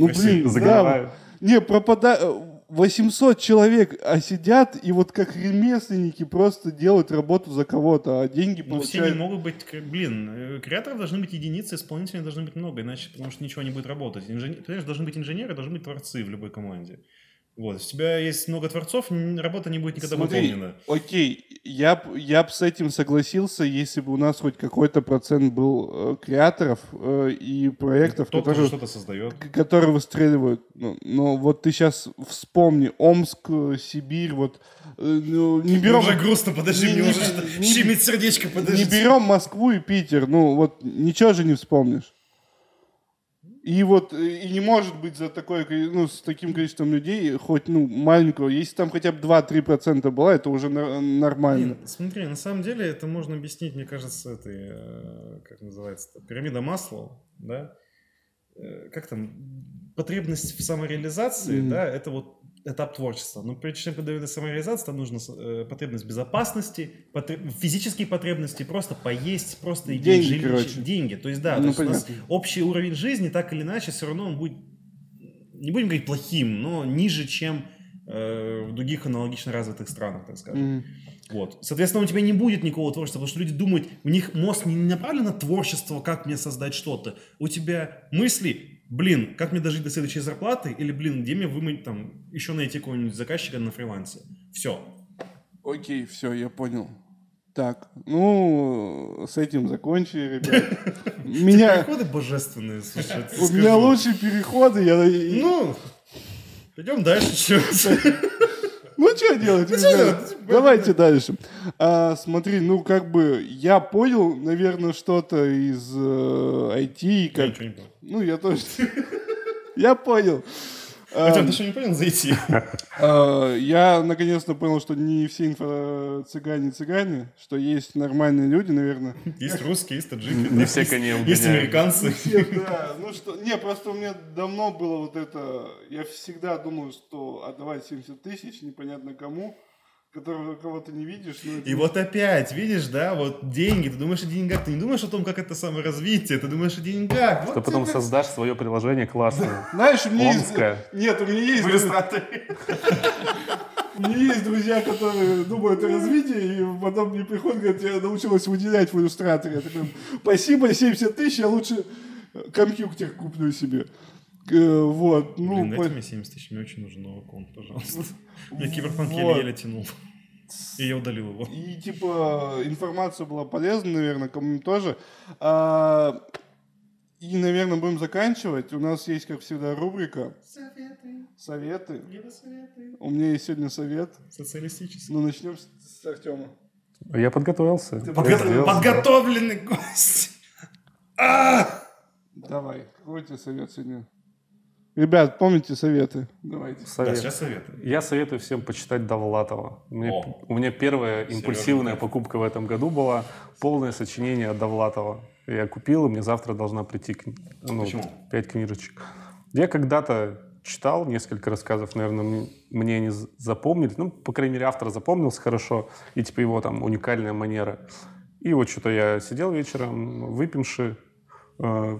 ну, блин, да, загревают. не, пропадает, 800 человек, а сидят и вот как ремесленники просто делают работу за кого-то, а деньги Но все не получают. могут быть, блин, э, креаторов должны быть единицы, исполнителей должны быть много, иначе потому что ничего не будет работать. Инженер, понимаешь, должны быть инженеры, должны быть творцы в любой команде. Вот, у тебя есть много творцов, работа не будет никогда Смотри, выполнена. окей, я, я бы с этим согласился, если бы у нас хоть какой-то процент был э, креаторов э, и проектов, Кто-то которые... что-то создает. которые выстреливают. Ну, но вот ты сейчас вспомни Омск, э, Сибирь, вот э, ну, не берем, Уже грустно, подожди, Не- мне не- уже не- щемит сердечко, подожди. не берем Москву и Питер, ну вот ничего же не вспомнишь. И вот э, и не может быть за такое, ко- ну, с таким количеством людей хоть ну маленького, если там хотя бы 2-3% была, это уже нормально. Блин, смотри, на самом деле это можно объяснить, мне кажется, этой, э, как называется, пирамида Маслоу, да? Э, Как там, потребность в самореализации, Мгм. да, это вот этап творчества. Но прежде чем подойти самореализации, там нужна э, потребность безопасности, потреб- физические потребности, просто поесть, просто иметь Деньги, жилище, короче. деньги. То есть, да, Ну, то есть у нас общий уровень жизни, так или иначе, все равно он будет, не будем говорить плохим, но ниже, чем э, в других аналогично развитых странах, так скажем. Мгм. Вот. Соответственно, у тебя не будет никакого творчества, потому что люди думают, у них мозг не направлен на творчество, как мне создать что-то. У тебя мысли, блин, как мне дожить до следующей зарплаты, или, блин, где мне вымыть там, еще найти какого-нибудь заказчика на фрилансе. Все. Окей, все, я понял. Так, ну, с этим закончили, ребят. Меня, Переходы божественные, слушай. у меня лучшие переходы, я, Ну, пойдем дальше, Ну, что делать? ребят? делать? Давайте дальше. А, смотри, ну, как бы, я понял, наверное, что-то из э, IT. Я Как... Ну, я тоже. Я понял. А, Артем, ты что, не понял зайти? а, Я наконец-то понял, что не все инфо-цыгане цыгане, что есть нормальные люди, наверное. Есть русские, есть таджики. Не все есть- коней Есть американцы. Да. Ну что, не, просто у меня давно было вот это, я всегда думал, что отдавать 70 тысяч непонятно кому, которого кого-то не видишь. но это И не- вот опять, видишь, да, вот деньги, ты думаешь о деньгах, ты не думаешь о том, как это саморазвитие, ты думаешь о деньгах. Вот Ты потом тебе- создашь свое приложение классное. Знаешь, у меня есть... Омское. Нет, у меня есть... Иллюстраторе. У меня есть друзья, которые думают о развитии, и потом мне приходят, говорят, я научилась выделять в иллюстраторе. Я такой, спасибо, 70 тысяч, я лучше компьютер куплю себе. Э, Вот, ну, Блин, по- дайте мне 70 тысяч, мне очень нужен новый комп, пожалуйста. Я киберпанк еле-еле тянул. И я удалил его. И типа информация была полезна, наверное, кому тоже. А, и, наверное, будем заканчивать. У нас есть, как всегда, рубрика Советы, «Советы». советы. У меня есть сегодня совет. Социалистический. Ну, начнем с, с Артема. Я подготовился. Ты Я подго- сделал. Подготовленный гость. А! Давай, какой у тебя совет сегодня? Ребят, помните советы? Давайте. Да, Совет. сейчас советы. Я советую всем почитать Довлатова. Мне- О. у меня первая Серьезно, импульсивная да. покупка в этом году была полное сочинение Довлатова. Я купил, и мне завтра должна прийти кни- ну, Почему? пять книжечек. Я когда-то читал несколько рассказов, наверное, мне они з- запомнились. Ну, по крайней мере, автор запомнился хорошо, и типа его там уникальная манера. И вот что-то я сидел вечером, выпивши,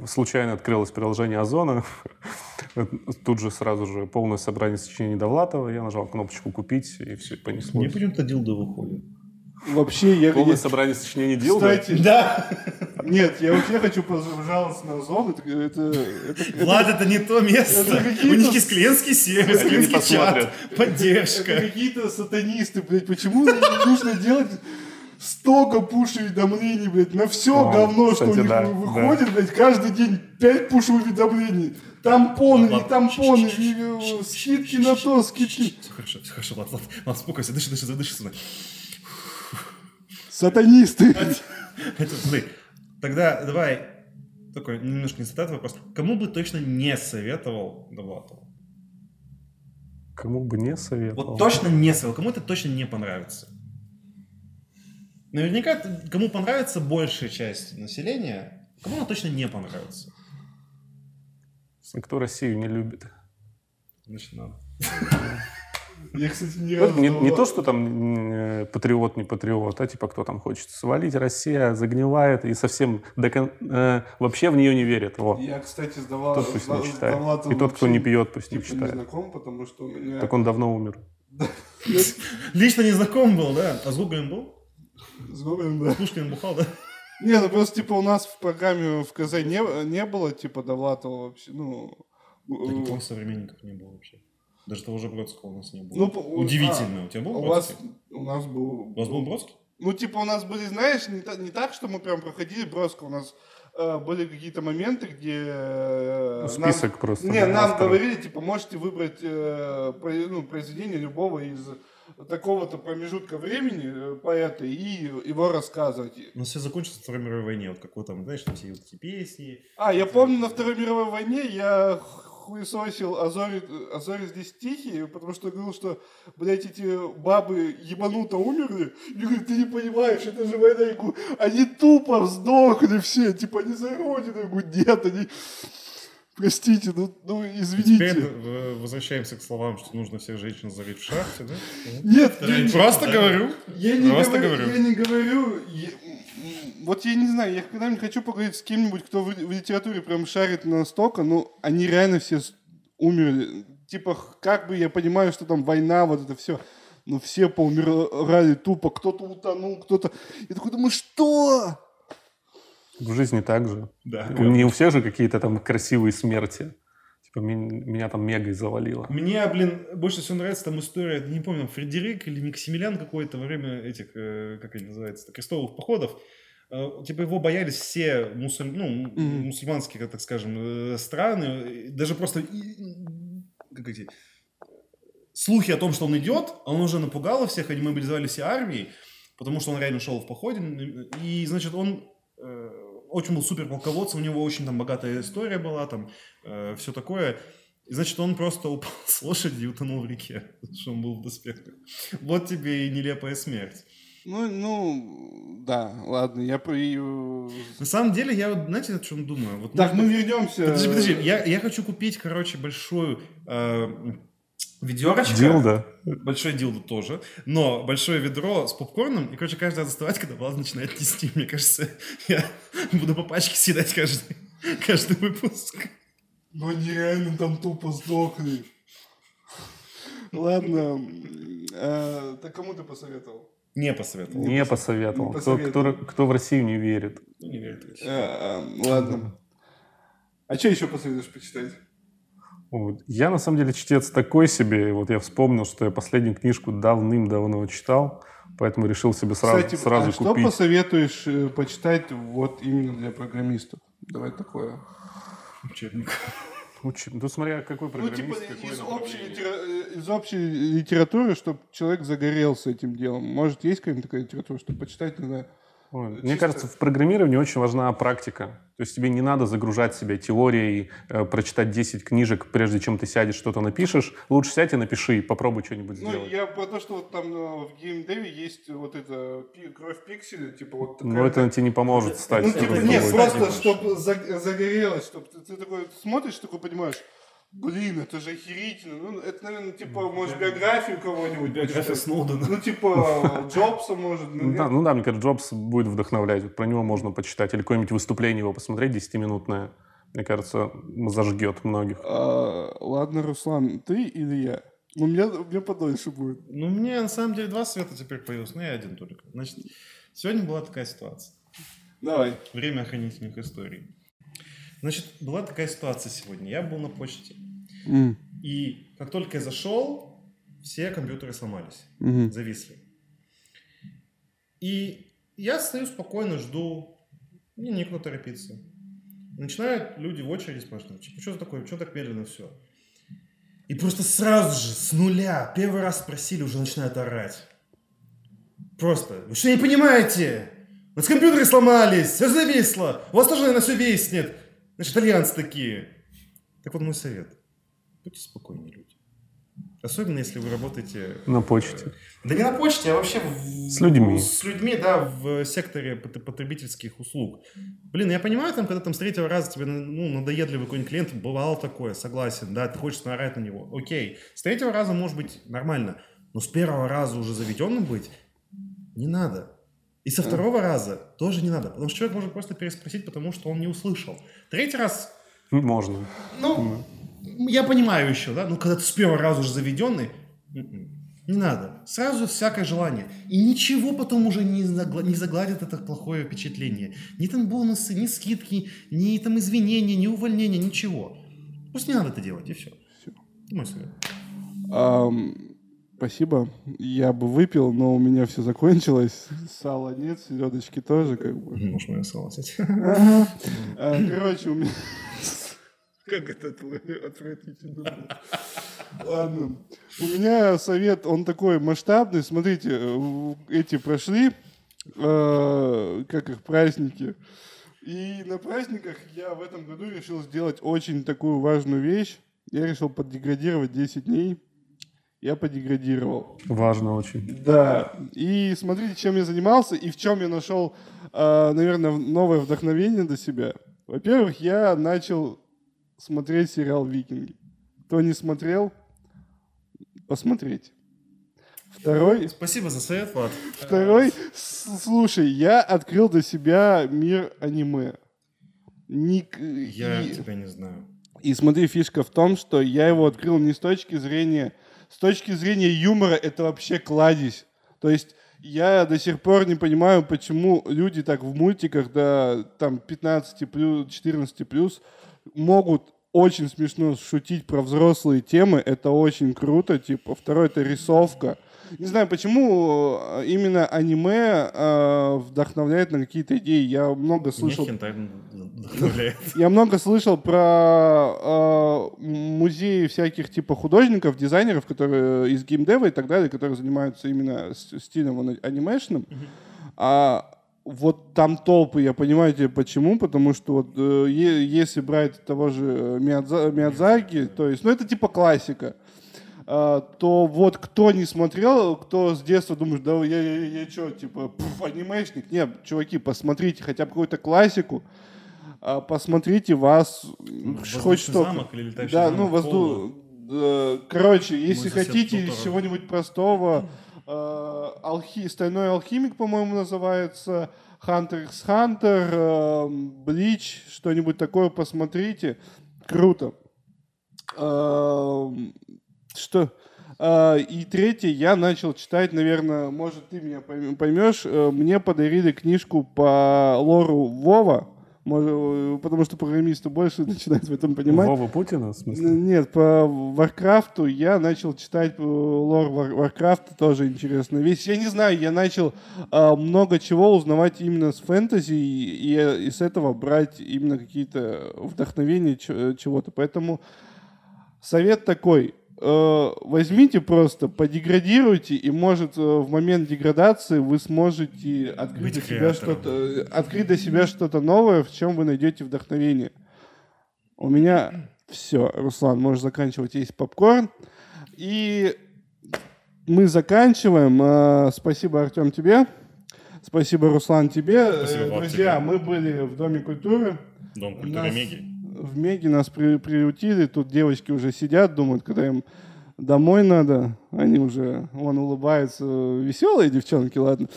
случайно открылось приложение Озона. Тут же сразу же полное собрание сочинений Довлатова. Я нажал кнопочку «Купить», и все, понеслось. Мне почему-то дилда выходит. Вообще, я... Полное я- собрание сочинений Дилда. Кстати, Да. нет, я вообще хочу пожаловаться на Озон. Это, это, это- это- Влад, это не то место. это У них есть клиентский сервис, клиентский чат, посмотрят. это поддержка. какие-то сатанисты, блядь. Почему нужно делать столько пуш-уведомлений, блядь, на все О, говно, что у кстати, них да, выходит, блядь, каждый день 5 пуш-уведомлений. Тампоны, не Ладно. тампоны, скидки на то, скидки. Все хорошо, все хорошо, Влад, Влад, Влад, успокойся, дыши, дыши, задыши сюда. Сатанисты. Тогда давай такой немножко не цитат вопрос. Кому бы точно не советовал Довлатова? Кому бы не советовал. Вот точно не советовал, кому это точно не понравится. Наверняка, кому понравится большая часть населения, кому она точно не понравится. Кто Россию не любит. Значит, надо. Я, кстати, ни Вот разу... не, не то, что там э, патриот, не патриот, а типа кто там хочет свалить, Россия загнивает и совсем до кон- э, вообще в нее не верит. Вот. Я, кстати, сдавал... Тот пусть не с читает. Довлатовым И тот, кто не пьет, пусть не типа, не читает. знаком, потому что у меня... Так он давно умер. Лично не знаком был, да? А с Гоголем был? С Гоголем, да. С Пушкиным бухал, да? Не, ну просто, типа, у нас в программе в КЗ не, не было, типа, Довлатова вообще, ну... Да никого современников не было вообще. Даже того же Бродского у нас не было. Ну, Удивительно. У тебя был У вас, Бродский? у нас был... У вас был Бродский? Ну, типа, у нас были, знаешь, не, та- не так, что мы прям проходили броско, у нас э, были какие-то моменты, где... э, Ну, нам- Список просто. Не, нам авторов. говорили, типа, можете выбрать э, про- ну, произведение любого из такого-то промежутка времени э, поэта и его рассказывать. Нас все закончилось на Второй мировой войне. Вот как вот там, знаешь, там все вот эти песни. А, я помню, на Второй мировой войне я хуесосил Азори, Азори здесь тихие, потому что говорил, что, блядь, эти бабы ебануто умерли. И говорит, ты не понимаешь, это же война. Я говорю, они тупо сдохли все, типа, они за родину. Я говорю, нет, они... Простите, ну, ну Теперь извините. э, возвращаемся к словам, что нужно всех женщин зарыть в шахте, да? Нет, я не- Просто говорю. Я не, Просто говорю, говорю. я не говорю. я- вот я не знаю, я когда-нибудь хочу поговорить с кем-нибудь, кто в, в литературе прям шарит настолько, ну, они реально все умерли. Типа, как бы я понимаю, что там война, вот это все. Ну, все поумирали тупо, кто-то утонул, кто-то... Я такой думаю, что? В жизни так же. Да. Не у всех же какие-то там красивые смерти. Типа мен- меня там мегой завалило. Мне, блин, больше всего нравится там история, не помню, Фредерик или Максимилиан какой-то во время этих, э, как они называются, крестовых походов. Э, Типа его боялись все мусуль- ну, мусульманские, так скажем, э, страны. Даже просто как эти, слухи о том, что он идет, он уже напугал всех, они мобилизовали все армии, потому что он реально шел в походе. И, значит, он очень был супер полководцем, у него очень там богатая история была, там все такое. И, значит, он просто упал с лошади и утонул в реке, потому что он был в доспехах. Вот тебе и нелепая смерть. Ну, ну, да, ладно, я э, На самом деле, я, вот, знаете, о чем думаю? Вот Так, может мы вернемся... Подожди, подожди, я, я хочу купить, короче, большую, э, Ведерочка. Дилда. Большой дилдо тоже. Но большое ведро с попкорном. И, короче, каждый раз доставать, когда Влад начинает нести. Мне кажется, я буду по пачке съедать каждый, каждый выпуск. Ну нереально там тупо сдохли. Ладно. э, Так кому ты посоветовал? Не посоветовал. Не посоветовал. Не Кто, посоветовал. кто, кто в Россию не верит. Не верит. Э, э, Ладно. А что еще посоветуешь почитать? Вот. Я, на самом деле, чтец такой себе. Вот я вспомнил, что я последнюю книжку давным-давно читал, поэтому решил себе сразу, Кстати, сразу а что купить. посоветуешь э, почитать вот именно для программистов? Давай такое. Учебник. Учи- Ну, смотря какой Ну, программист, типа, какое из общей, литера- из общей литературы, чтобы человек загорелся этим делом. Может, есть какая-нибудь такая литература, чтобы почитать, не знаю. Ой, Мне кажется, в программировании очень важна практика. То есть тебе не надо загружать себя теорией, э, прочитать 10 книжек, прежде чем ты сядешь, что-то напишешь. Лучше сядь и напиши, и попробуй что-нибудь Ну, сделать. я про то, что вот там э, в геймдеве есть вот это пи- кровь пикселя, типа вот такая... Но это тебе не поможет стать Ну, типа, нет, просто, чтобы загорелось, чтобы ты, ты такой смотришь, такой понимаешь, блин, это же охерительно. Ну, это, наверное, типа, может, биографию кого-нибудь Биография. Сноудена. Ну, типа, Джобса, может, Ну да, ну да, мне кажется, Джобс будет вдохновлять. Вот Про него можно почитать. Или какое-нибудь выступление его посмотреть 10-минутное. Мне кажется, зажгет многих. А, ладно, Руслан, ты или я? У меня, у меня подольше будет. Ну, мне на самом деле два света теперь появилось, но я один только. Значит, сегодня была такая ситуация. Давай. Время охранительных историй. Значит, была такая ситуация сегодня. Я был на почте. М, И как только я зашел, все компьютеры сломались, мгм. зависли. И я стою спокойно, жду. Мне некуда торопиться. Начинают люди в очереди спрашивать, типа, что такое, что так медленно все? И просто сразу же, с нуля, первый раз спросили, уже начинают орать. Просто, вы что не понимаете? У нас компьютеры сломались, все зависло, у вас тоже, наверное, все виснет. Значит, итальянцы такие. Так вот мой совет. Будьте спокойнее, люди. Особенно, если вы работаете... На почте. Да не на почте, а вообще в- С людьми. С людьми, да, в секторе пот- потребительских услуг. Блин, я понимаю, там, когда там с третьего раза тебе ну, надоедливый какой-нибудь клиент, бывало такое, согласен, да, ты хочешь наорать на него. Окей. С третьего раза может быть нормально, но с первого раза уже заведенным быть не надо. И со второго раза тоже не надо, потому что человек может просто переспросить, потому что он не услышал. Третий раз Можно. ну, я понимаю еще, да, ну, когда ты с первого раза уже заведенный, м-м, не надо. Сразу всякое желание. И ничего потом уже не, загла- не загладит это плохое впечатление. Ни там бонусы, ни скидки, ни там извинения, ни увольнения, ничего. Просто не надо это делать, и все. Мой совет. Ам, спасибо. Я бы выпил, но у меня все закончилось. Сала нет, селедочки тоже, как бы. Можешь мое слово взять. А, Короче, у меня... Как это отвратительно. Ладно. У меня совет, он такой масштабный. Смотрите, э, эти прошли, э, как их, праздники. И на праздниках я в этом году решил сделать очень такую важную вещь. Я решил поддеградировать 10 дней. Я поддеградировал. Важно очень. Да. И смотрите, чем я занимался и в чем я нашел, э, наверное, новое вдохновение для себя. Во-первых, я начал смотреть сериал «Викинги». Кто не смотрел, посмотрите. Второй, Спасибо за совет, Влад. второй, слушай, я открыл для себя мир аниме. Ник- Я и- тебя не знаю. и смотри, фишка в том, что я его открыл не с точки зрения... С точки зрения юмора это вообще кладезь. То есть я до сих пор не понимаю, почему люди так в мультиках до там 15 плюс, 14 плюс могут очень смешно шутить про взрослые темы. Это очень круто. Типа, второй это рисовка. Не знаю, почему э, именно аниме э, вдохновляет на какие-то идеи. Я много слышал я много слышал про э, музеи всяких типа художников, дизайнеров, которые из геймдева и так далее, которые занимаются именно стилем ани- анимешным. А вот там толпы, я понимаю тебе почему, потому что вот э, если брать того же э, Миядза- Миядзаки, то есть, ну это типа классика, то вот кто не смотрел, кто с детства думает, да я, я, я, что, типа, пф, анимешник? Нет, чуваки, посмотрите хотя бы какую-то классику, а, посмотрите вас, хоть Воздушный что. замок или Да, замок ну, возду... Э, Короче, если сосед хотите чего-нибудь простого, э, алхи... Стальной алхимик, по-моему, называется, Hunter x Hunter, э, Блич, что-нибудь такое посмотрите. Круто. Э, Что? Э, И третье, я начал читать, наверное, может, ты меня пойм- поймешь, э, мне подарили книжку по лору Вова, Может, потому что программисты больше начинают в этом понимать. Вова Путина, в смысле? Нет, по Варкрафту я начал читать э, лор Вар- Варкрафта, тоже интересная вещь. Я не знаю, я начал а, много чего узнавать именно с фэнтези и, и- и с этого брать именно какие-то вдохновения чего-то. Поэтому совет такой. Э, возьмите просто, подеградируйте, и может э, в момент деградации вы сможете открыть для себя что-то, э, открыть для себя что-то новое, в чем вы найдете вдохновение. У меня все, Руслан, можешь заканчивать есть попкорн. И мы заканчиваем. Спасибо, Артем, тебе. Спасибо, Руслан, тебе. Спасибо Друзья, тебе. мы были в Доме культуры. Дом культуры Меги. В Меге нас при- приютили. Тут девочки уже сидят, думают, когда им домой надо. Они уже, вон, улыбаются. Веселые девчонки, ладно.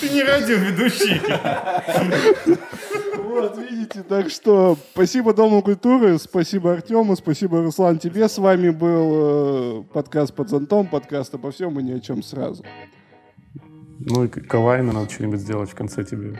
Ты не радиоведущий. Вот, видите, так что спасибо Дому культуры, спасибо Артему, спасибо, Руслан, тебе. С вами был э, подкаст «Под зонтом», подкаст обо всем и ни о чем сразу. Ну и Кавайна надо что-нибудь сделать в конце тебе.